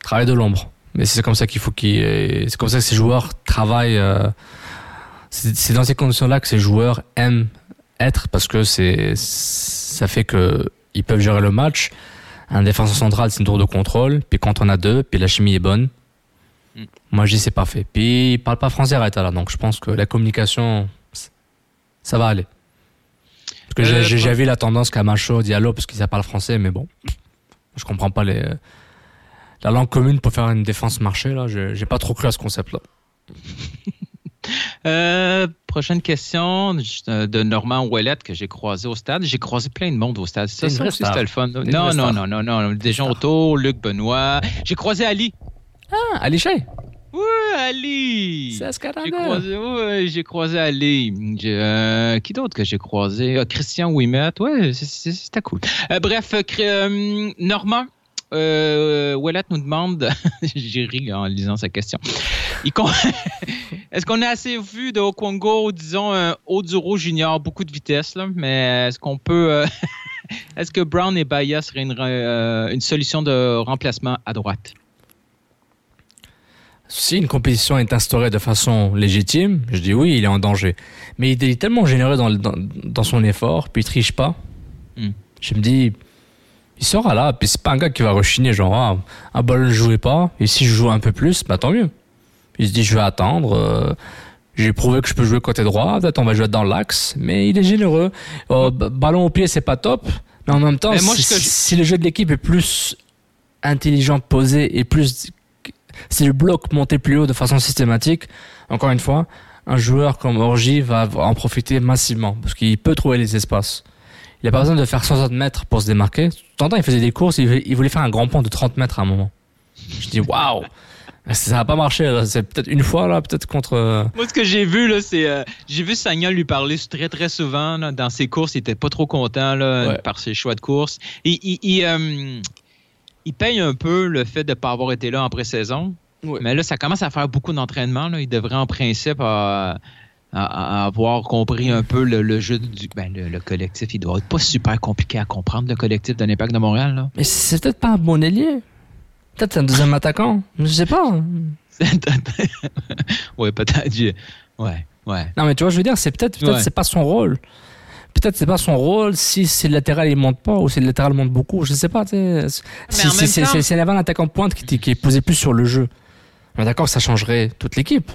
travail de l'ombre. Mais c'est comme ça qu'il faut qu'il, c'est comme ça que ces joueurs travaillent. Euh, c'est dans ces conditions-là que ces joueurs aiment être parce que c'est, ça fait que ils peuvent gérer le match. Un défenseur central, c'est une tour de contrôle. Puis quand on a deux, puis la chimie est bonne. Mm. Moi, je dis c'est parfait. Puis il parle pas français, Reta là. Donc je pense que la communication, ça va aller. Parce que j'ai déjà vu la tendance qu'à Macho Diallo parce qu'il parle français, mais bon, je comprends pas les la langue commune pour faire une défense marché là. J'ai pas trop cru à ce concept là. [laughs]
Euh, prochaine question de Normand Ouellette que j'ai croisé au stade. J'ai croisé plein de monde au stade. Ça, ça c'était le fun. Non, non, non, non, non, Des gens autour, Luc Benoît. J'ai croisé Ali.
Ah, Ali Chay.
Oui, Ali.
C'est
J'ai croisé, ouais, j'ai croisé Ali. Euh, qui d'autre que j'ai croisé? Ah, Christian Ouimet. Ouais, c'était cool. Euh, bref, euh, Normand. Euh, nous demande, [laughs] j'ai ri en lisant sa question. [laughs] est-ce qu'on a assez vu de Okongo, disons, un Oduro Junior, beaucoup de vitesse, là, mais est-ce qu'on peut. [laughs] est-ce que Brown et Baya seraient une, une solution de remplacement à droite?
Si une compétition est instaurée de façon légitime, je dis oui, il est en danger. Mais il est tellement généreux dans, dans, son effort, puis il triche pas. Hmm. Je me dis, il sera là, puis c'est pas un gars qui va rechigner, genre, ah, un ballon ne jouait pas, et si je joue un peu plus, bah tant mieux. Il se dit, je vais attendre, euh, j'ai prouvé que je peux jouer côté droit, peut-être on va jouer dans l'axe, mais il est généreux. Oh, ballon au pied, c'est pas top, mais en même temps, si, le jeu de l'équipe est plus intelligent, posé et plus si le bloc montait plus haut de façon systématique, encore une fois, un joueur comme Orgy va en profiter massivement parce qu'il peut trouver les espaces. Il n'a pas besoin de faire 60 mètres pour se démarquer. Tantôt, il faisait des courses, il voulait faire un grand pont de 30 mètres à un moment. Je dis waouh! Ça n'a pas marché. C'est peut-être une fois, là, peut-être contre. Euh,
Moi, ce que j'ai vu, là, c'est. Euh, j'ai vu Sagnol lui parler très, très souvent. dans ses courses, il était pas trop content là, par ses choix de course. il, il, euh, il paye un peu le fait de ne pas avoir été là en pré-saison. Mais là, ça commence à faire beaucoup d'entraînement. Il devrait en principe avoir compris un peu le, jeu du ben, le, collectif. Il doit être pas super compliqué à comprendre, le collectif de l'Impact de Montréal. Là.
Mais c'est peut-être pas un bon ailier. Peut-être un deuxième attaquant. Je sais pas. [laughs]
oui, peut-être. Ouais, ouais.
Non, mais tu vois, je veux dire, c'est peut-être, peut-être c'est pas son rôle peut-être c'est pas son rôle si c'est le latéral il monte pas ou si le latéral monte beaucoup je sais pas c'est l'avant-attaquant pointe qui, qui est posé plus sur le jeu mais d'accord ça changerait toute l'équipe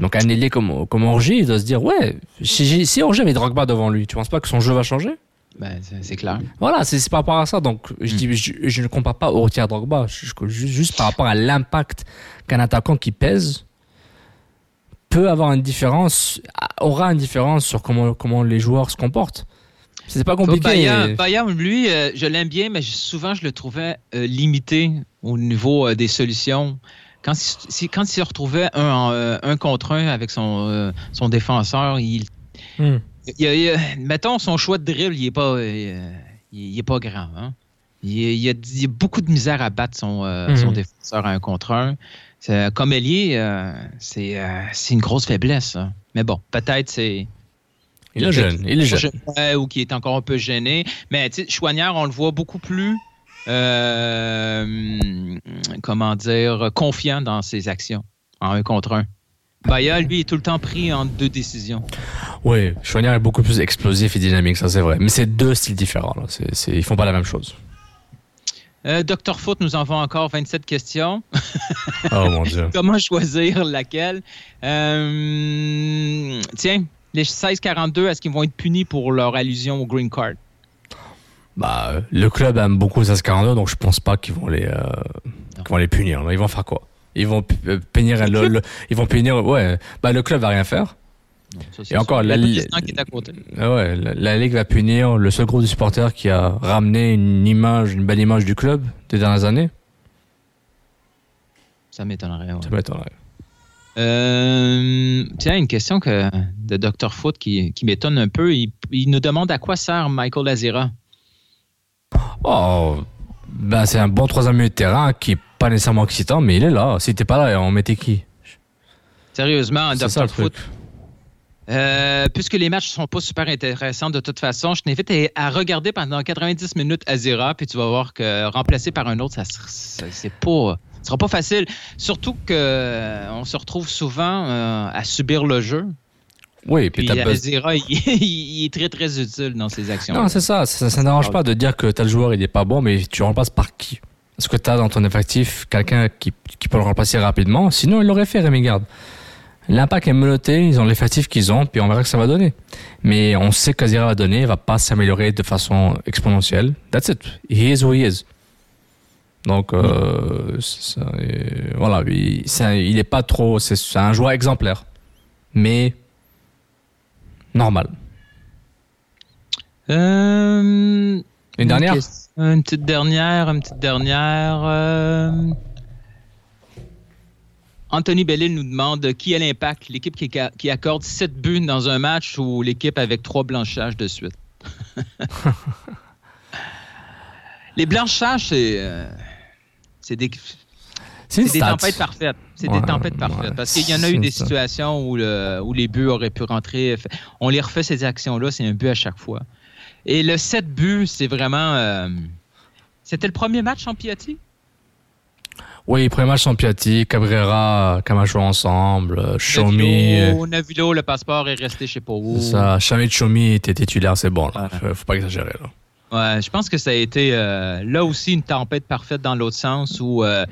donc un ailier comme, comme Orgy il doit se dire ouais si, si Orgy avait Drogba devant lui tu penses pas que son jeu va changer?
Ben, c'est clair.
Voilà, c'est par rapport à ça. Donc, je, dis, hmm. je, ne compare pas au retier Drogba. juste par rapport à l'impact qu'un attaquant qui pèse peut avoir une différence, aura une différence sur comment, comment les joueurs se comportent. C'est pas compliqué.
Bayern, lui, euh, je l'aime bien, mais souvent je le trouvais euh, limité au niveau euh, des solutions. Quand, si, quand il se retrouvait un, un contre un avec son, son défenseur, il, hmm. mettons son choix de dribble, il est pas, il, est pas grand. Hein? Il, y a, beaucoup de misère à battre son, son hmm. défenseur à un contre un. Comme ailier, euh, euh, c'est une grosse faiblesse. Mais bon, peut-être c'est.
Il est jeune. Il est jeune.
ou qui est encore un peu gêné. Mais Chouanière, on le voit beaucoup plus. Euh, comment dire, confiant dans ses actions en un contre un. Baya, lui, est tout le temps pris en deux décisions.
Oui, Chouanière est beaucoup plus explosif et dynamique, ça c'est vrai. Mais c'est deux styles différents. Là. C ils font pas la même chose.
Euh, Docteur Foot nous envoie encore 27 questions.
oh mon Dieu. [laughs]
Comment choisir laquelle? Euh, tiens, les 16-42, est-ce qu'ils vont être punis pour leur allusion au green card?
Bah, le club aime beaucoup 16-42, donc je pense pas qu'ils vont les, euh, vont les punir. Ils vont faire quoi? Ils vont punir le, ils vont punir, ouais. Bah, le club va rien faire. Et encore, la, Ligue, ah ouais, la, Ligue va punir le seul groupe de supporters qui a ramené une image, une belle image du club des dernières années.
Ça m'étonnerait. ouais.
Ça m'étonnerait.
Euh, tiens, une question que, de Dr. Foot qui, qui m'étonne un peu. Il, il nous demande à quoi sert Michael Lazira.
Oh, ben c'est un bon troisième milieu de terrain qui est pas nécessairement excitant, mais il est là. Si t'es pas là, on mettait qui?
Sérieusement,
ça
Dr.
truc.
Foot. Euh, puisque les matchs sont pas super intéressants de toute façon, je t'invite à, regarder pendant 90 minutes Azira, puis tu vas voir que remplacer par un autre, ça, ça- c'est pas, ce sera pas facile. Surtout que euh, on se retrouve souvent euh, à subir le jeu.
Oui, puis
Puis. Azira, [laughs] il, il est très très utile dans ses actions.
Non, c'est ça. Ça, ça n'arrange pas de dire que tel joueur il est pas bon, mais tu remplaces par qui? Est-ce que tu as dans ton effectif quelqu'un qui, qui peut le remplacer rapidement? Sinon, il l'aurait fait, Rémi Garde. L'impact est menotté, ils ont l'effectif qu'ils ont, puis on verra que ça va donner. Mais on sait qu'Azira va donner, il va pas s'améliorer de façon exponentielle. That's it. He is who he is. Donc, euh, ça, et voilà, il, c'est un- il est pas trop. C'est un joueur exemplaire. Mais. Normal.
Euh,
Une dernière
Une petite dernière, une petite dernière. euh, Anthony Bellil nous demande qui est l'impact, l'équipe qui, qui accorde 7 buts dans un match ou l'équipe avec 3 blanchages de suite? [laughs] Les blanchages, c'est euh, c'est des,
C'est
des tempêtes parfaites. C'est
Ouais,
des tempêtes
ouais.
parfaites. Parce qu'il y en a eu des
ça.
situations où, le, où les buts auraient pu rentrer. On les refait ces actions-là, c'est un but à chaque fois. Et le 7 buts, c'est vraiment. euh, C'était le premier match en Piatti?
Oui, premier match sans Piatti, Cabrera, Camacho ensemble, euh, Chomi. euh,
Navilo, le passeport est resté chez où.
Ça, Chamit Chomi était titulaire, c'est bon. Là.
Ouais.
Faut pas exagérer. Là.
Ouais, je pense que ça a été euh, là aussi une tempête parfaite dans l'autre sens où euh,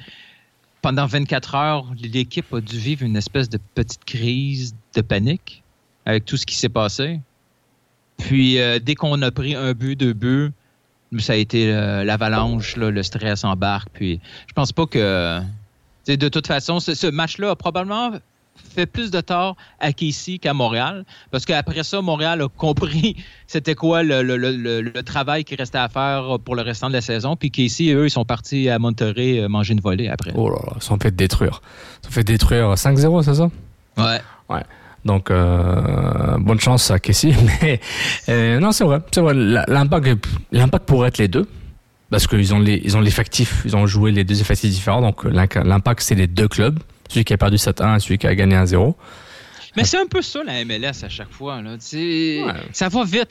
pendant 24 heures, l'équipe a dû vivre une espèce de petite crise de panique avec tout ce qui s'est passé. Puis euh, dès qu'on a pris un but, deux buts, ça a été euh, l'avalanche, le stress embarque. Puis je pense pas que. De toute façon, ce, ce match-là a probablement fait plus de tort à Casey qu'à Montréal. Parce qu'après ça, Montréal a compris [laughs] c'était quoi le, le- le- travail qui restait à faire pour le restant de la saison. Puis Casey, eux, ils sont partis à Monterrey euh, manger une volée après.
Oh là là, ils sont fait détruire. Ils sont fait détruire 5-0, c'est ça?
Ouais.
Donc, euh, bonne chance à Kessie. [laughs] Mais euh, non, c'est vrai. C'est vrai. L'impact, l'impact pourrait être les deux. Parce qu'ils ont les, ils ont l'effectif, ils ont joué les deux effectifs différents. Donc, l'impact, c'est les deux clubs. Celui qui a perdu 7-1 et celui qui a gagné 1-0.
Mais c'est un peu ça, la MLS, à chaque fois. Là.
Ouais.
Ça va vite.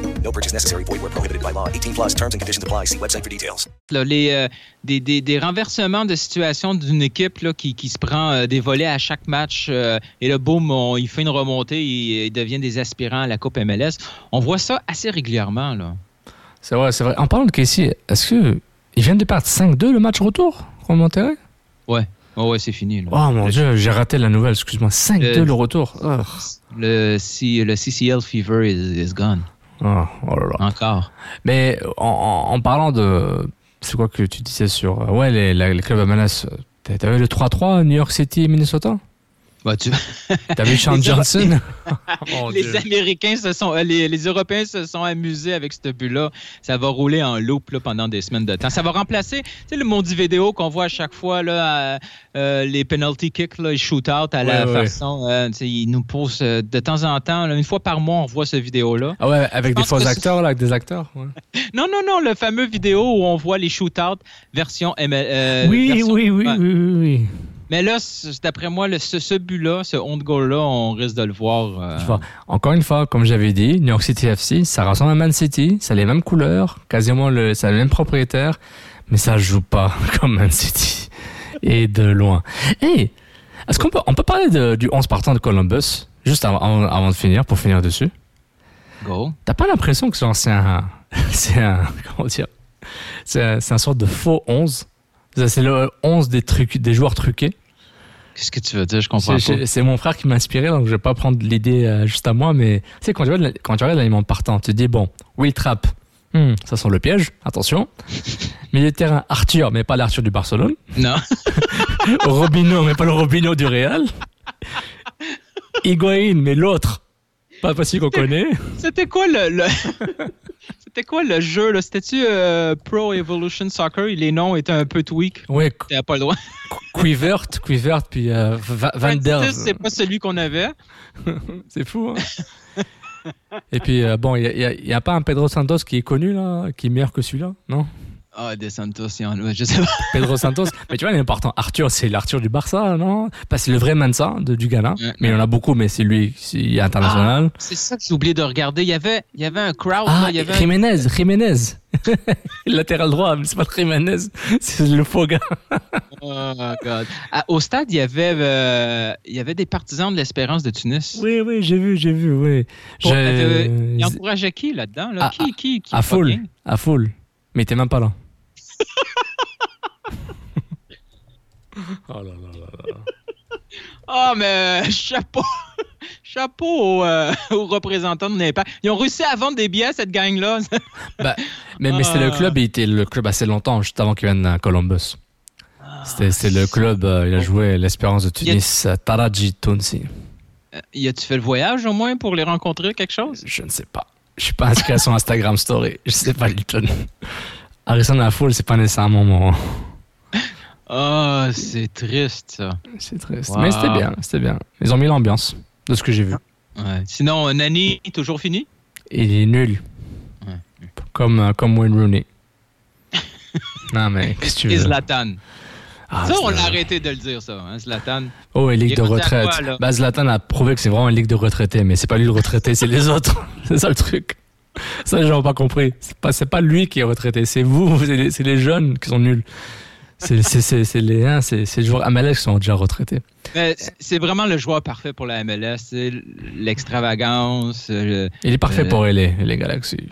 No purchase necessary. Void where prohibited by law. 18 plus terms and conditions apply. See website for details.
là, les, euh, des, des- des renversements de situation d'une équipe là, qui, qui se prend euh, des volets à chaque match euh, et le boom, on- il fait une remontée et il devient des aspirants à la Coupe MLS. On voit ça assez régulièrement. Là.
C'est vrai, c'est vrai. En parlant de Kessie, est-ce que ils viennent de perdre 5-2 le match retour contre Monterrey?
Ouais, ouais, ouais, c'est fini. là.
Oh mon dieu, j'ai raté la nouvelle, excuse-moi. 5-2
Euh,
le retour. Oh,
Le, C- le CCL fever is, is gone.
Oh, oh là là.
Encore.
Mais en, en- parlant de. C'est quoi que tu disais sur. euh, Ouais, les, la- les clubs MLS. euh, T'avais le 3-3 New York City, Minnesota?
Bah, tu- [laughs]
T'avais Sean
Les
Johnson? [laughs] Mon
les
Dieu.
Américains se sont, euh, les, les Européens se sont amusés avec ce but-là. Ça va rouler en loop là, pendant des semaines de temps. Ça va remplacer, le Mondi vidéo qu'on voit à chaque fois là, à, euh, les penalty kicks, les shoot-out à la
Ouais,
façon. euh, ils nous posent euh, de temps en temps, là, une fois par mois, on voit ce vidéo-là.
Ah ouais, avec des faux acteurs, là, avec des acteurs. ouais. [laughs]
Non, non, non, le fameux vidéo où on voit les shoot-out version ML.
oui,
version-
oui, oui, oui, oui, oui.
Mais là, d'après moi, le- ce, ce but-là, ce honte goal-là, on risque de le voir. euh,
vois, encore une fois, comme j'avais dit, New York City FC, ça ressemble à Man City, ça a les mêmes couleurs, quasiment le, ça a le même propriétaire, mais ça joue pas [laughs] comme Man City. Et de loin. Hey, est-ce qu'on peut, on peut parler de- du 11 partant de Columbus, juste avant, avant- de finir, pour finir dessus?
Go.
T'as pas l'impression que c'est un, [laughs] c'est un, comment dire, c'est un, un sorte de faux 11? C'est c'est le 11 des, trucs, des joueurs truqués?
Qu'est-ce que tu veux dire? Je comprends
C'est-
pas.
C'est mon frère qui m'a inspiré, donc je vais pas prendre l'idée euh, juste à moi, mais tu sais, quand tu regardes, quand tu regardes l'aliment partant, tu te dis, bon, Will Trapp, hmm, ça sent le piège, attention. [laughs] Milieu de terrain, Arthur, mais pas l'Arthur du Barcelone.
Non. [laughs]
Robinho, mais pas le Robinho du Real. [laughs] Higuain, mais l'autre, pas facile qu'on connaît.
C'était quoi le. le- [laughs] C'était quoi le jeu? là? C'était-tu euh, Pro Evolution Soccer? Les noms étaient un peu tweak. T'avais pas le droit.
Quivert, Quivert, puis euh, Va- Van der.
26, c'est pas celui qu'on avait. [laughs]
C'est fou, hein Et puis, euh, bon, il n'y a, a pas un Pedro Santos qui est connu, là, qui est meilleur que celui-là, non?
Ah, Des Santos, il y en a, je sais pas. [laughs]
Pedro Santos. mais tu vois, il est important. Arthur, c'est l'Arthur du Barça, non? Pas c'est le vrai Mansa de, du Ghana.
Ouais.
Mais il y en a beaucoup, mais c'est lui qui est international.
C'est ça que j'ai oublié de regarder. Il y avait, il y avait un crowd.
Ah,
là, il y avait un-
Jiménez, Jiménez. [laughs] Latéral droit, mais c'est pas Jiménez, [laughs] c'est le faux gars.
Oh, God. À- au stade, il y, avait, euh, il y avait des partisans de l'Espérance de Tunis.
Oui, oui, j'ai vu, j'ai vu, oui.
Pour-
Je-
euh, il encourageait qui là-dedans? Là?
À-
qui, qui, qui
À
bien?
à full. Mais t'es même pas là. Oh là là là là.
Ah, mais chapeau! [laughs] chapeau aux, euh, aux représentants de l'Impact. Ils ont réussi à vendre des billets, cette gang-là. [laughs]
Bah, mais mais c'était le
Ah.
club, il était le club assez longtemps, juste avant qu'il vienne à Columbus. C'était c'était le club, euh, il a joué l'Espérance de Tunis, à Taraji Tounsi.
y a-tu fait le voyage au moins pour les rencontrer, quelque chose?
Je ne sais pas. Je suis pas inscrit à son Instagram story. Je sais pas du tout. Harrison à full, c'est pas nécessairement mon.
Ah, c'est triste, ça.
C'est triste.
Wow.
Mais c'était bien, c'était bien. Ils ont mis l'ambiance de ce que j'ai vu.
Ouais. Sinon, Nani, toujours fini?
Il est nul.
Ouais.
Comme, euh, comme Wayne Rooney. [laughs] non, mais qu'est-ce que tu
Et
veux?
Zlatan.
Ah,
ça, on l'a arrêté de le dire, ça, hein, Zlatan.
Oh, et ligue de retraite.
quoi,
bah, Zlatan a prouvé que c'est vraiment une ligue de retraités, mais c'est pas lui le retraité, c'est les autres. [laughs] c'est ça le truc. [laughs] Ça, n'ont pas compris. C'est pas, c'est pas lui qui est retraité, c'est vous, c'est les, c'est les jeunes qui sont nuls. C'est, c'est, c'est, c'est les, hein, c'est, c'est les joueurs MLS qui sont déjà retraités.
Mais c'est vraiment le joueur parfait pour la MLS. C'est l'extravagance. euh,
Il est parfait
Euh,
pour les, les Galaxies.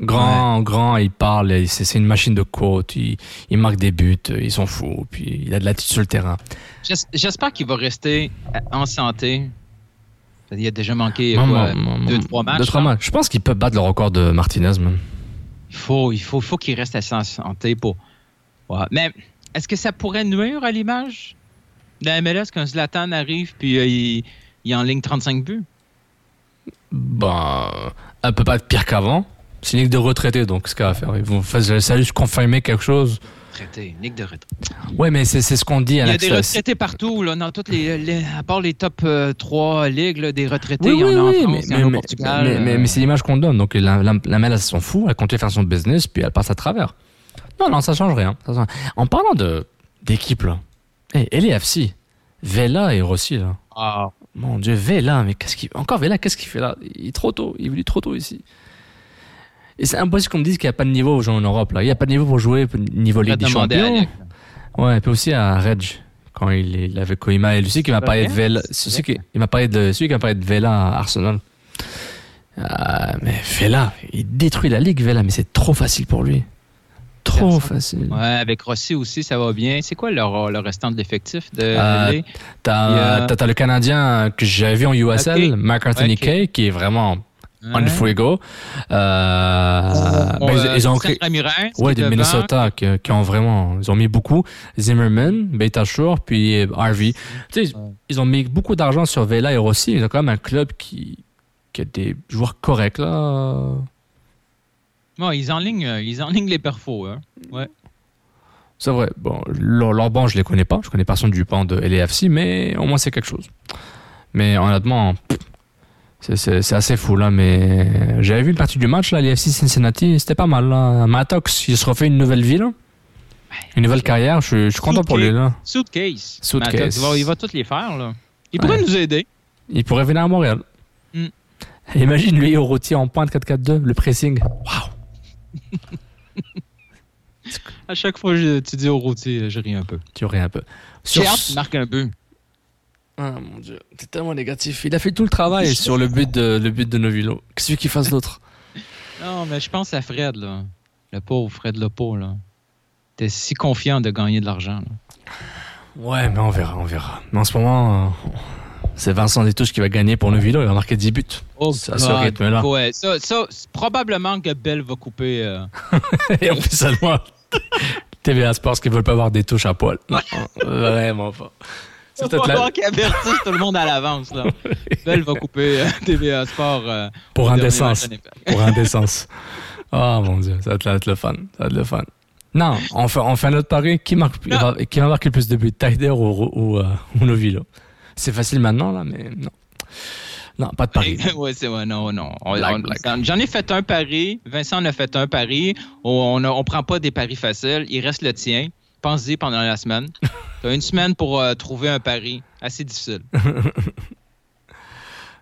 Grand, grand, il parle, et c'est, c'est une machine de côte, il, il marque des buts, il s'en fout, puis il a de l'attitude sur le terrain.
j'es- J'espère qu'il va rester en santé. Il a déjà manqué
Moi,
quoi,
moi, moi,
deux, trois matchs.
deux, trois matchs. Je pense qu'il peut battre le record de Martinez, même.
Il faut, il faut, faut qu'il reste assez en santé pour. Ouais. Mais est-ce que ça pourrait nuire à l'image de la MLS qu'un Zlatan arrive puis euh, il, il en ligne 35 buts?
Ben, elle peut pas être pire qu'avant. C'est une ligue de retraités, donc ce qu'elle va faire? Ils vont faire, ça va juste confirmer quelque chose.
Traité, Nick de retraite.
Ouais, mais c'est c'est ce qu'on dit
Il
à
y a des
l'access.
retraités partout, là, dans toutes les, les- à part les top 3 ligues, là, des retraités,
Oui,
il y en a
oui,
en
oui,
France,
mais,
il y en a au
mais-
Portugal.
mais- mais-
euh,
mais c'est l'image qu'on donne. Donc la, la, la MLS s'en fout, elle continue à faire son business, puis elle passe à travers. Non, non, ça change rien. Ça change- En parlant de d'équipe, là, hey, LAFC, Vela et Rossi, là.
ah,
Mon Dieu, Vela, mais qu'est-ce qu'il Encore Vela, qu'est-ce qu'il fait là? Il est trop tôt, il est venu trop tôt ici. Et c'est impossible qu'on me dise qu'il n'y a pas de niveau aux gens en Europe. Là. Il n'y a pas de niveau pour jouer au niveau Ligue des Champions. Ouais, et puis aussi à Reg, quand il, il avait Koima. Et lui, qui m'a parlé de Vela. celui qui, il m'a parlé de, celui qui m'a parlé de Vela à Arsenal. Ah, mais Vela, il détruit la Ligue, Vela, mais c'est trop facile pour lui. Trop facile.
Ouais, avec Rossi aussi, ça va bien. C'est quoi leur, le restant de l'effectif de
Euh? T'as,
a-
le Canadien que j'avais vu en USL,
Ok.
Mark Anthony
Ok.
Kay, qui est vraiment on
Ouais.
fuego. Euh,
Bon,
ben, ils,
euh,
ils ont créé. Ouais, de. Minnesota qui, qui ont vraiment. Ils ont mis beaucoup. Zimmerman, Beta Shore, puis euh, Harvey. Tu sais, ils ont mis beaucoup d'argent sur Vela et Rossi. Ils ont quand même un club qui, qui a des joueurs corrects, là.
Ouais, ils enlignent, euh, ils enlignent les perfos. Hein. Ouais.
C'est vrai. Bon, leur, leur banc, je les connais pas. Je connais personne du banc de LAFC, mais au moins c'est quelque chose. Mais honnêtement, pff, c'est- assez fou là. Mais j'avais vu une partie du match là, LAFC Cincinnati, c'était pas mal là. Mattox, il se refait une nouvelle ville.
Ben,
Une nouvelle carrière, je, suis- je suis content pour lui. Là.
Suitcase.
Suitcase.
Il, va, il va tous les faire, là. Il
Ouais.
pourrait nous aider.
Il pourrait venir à Montréal.
Mm.
Imagine lui au routier en pointe 4-4-2, le pressing. Waouh! [laughs]
À chaque fois que tu dis au routier, je ris un peu.
Tu aurais un peu. Sur
J'ai hâte qu'il marque un but.
Ah mon dieu, c'est tellement négatif. Il a fait tout le travail sur le but de, le but de Novilo. Qu'est-ce qu'il fasse d'autre? [laughs]
Non, mais je pense à Fred, là. Le pauvre Fred Lepo, là. T'es si confiant de gagner de l'argent, là.
Ouais, mais on verra, on verra. Mais en ce moment, euh, c'est Vincent Détouche qui va gagner pour Novilo. Il va marquer 10 buts. c'est à ce rythme-là.
Ouais, ça, ça c'est probablement que Bell va couper. euh, [laughs]
Et en plus, seulement, [laughs] TVA Sports qui veulent pas avoir des touches à poil. Non, vraiment pas. C'est peut-être la-
qu'il avertisse tout le monde à l'avance, là. [laughs] Bell va couper euh, TVA Sport. euh,
Pour
en Impact.
Pour indécence. Oh mon dieu, ça va être, le fun. Ça va être le fun. Non, on fait, on fait un autre pari. Qui, marque, qui va marquer le plus de buts Tyder ou, ou, euh, C'est facile maintenant, là, mais non. Non, pas de pari. [laughs]
ouais, c'est ouais, non, non. J'en ai fait un pari. Vincent en a fait un pari. On, on prend pas des paris faciles. Il reste le tien. Pense-y pendant la semaine. [laughs] Tu as une semaine pour euh, trouver un pari assez difficile. [laughs]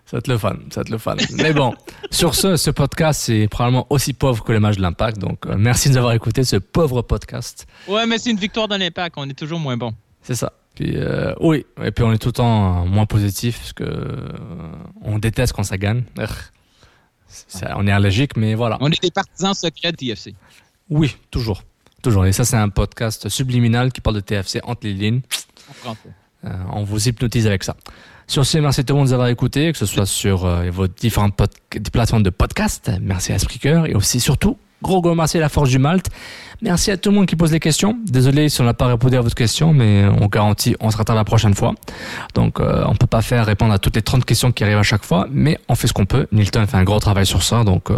Ça être le fun, ça être le. Mais bon, [laughs] sur ce, ce podcast, c'est probablement aussi pauvre que le match de l'Impact. Donc, euh, merci de nous avoir écouté ce pauvre podcast.
Ouais, mais c'est une victoire de l'impact. On est toujours moins bon.
C'est ça. Puis, euh, oui, et puis on est tout le temps moins positif parce que euh, on déteste quand ça gagne. On est allergique, mais voilà.
On est des partisans secrets de TFC.
Oui, toujours. Toujours. Et ça, c'est un podcast subliminal qui parle de TFC entre les lignes. Euh, on vous hypnotise avec ça. Sur ce, merci tout le monde de nous avoir écoutés, que ce soit sur euh, vos différentes plateformes de podcast. Merci à Spreaker et aussi, surtout, gros gros merci à la Force du Malte. Merci à tout le monde qui pose des questions. Désolé si on n'a pas répondu à votre question, mais on garantit, on se rattrape la prochaine fois. Donc, euh, on peut pas faire répondre à toutes les 30 questions qui arrivent à chaque fois, mais on fait ce qu'on peut. Nilton a fait un gros travail sur ça, donc euh,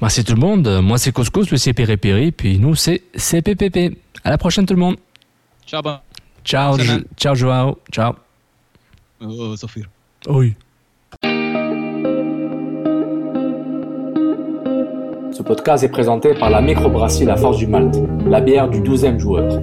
merci tout le monde. Moi, c'est Couscous, le c'est Péri puis nous, c'est CPPP. À la prochaine tout le monde.
Ciao, bon.
Ciao, ciao Joao. Ciao.
Oh, Sophie.
Oui.
Ce podcast est présenté par la microbrasserie La Force du Malte, la bière du 12e joueur.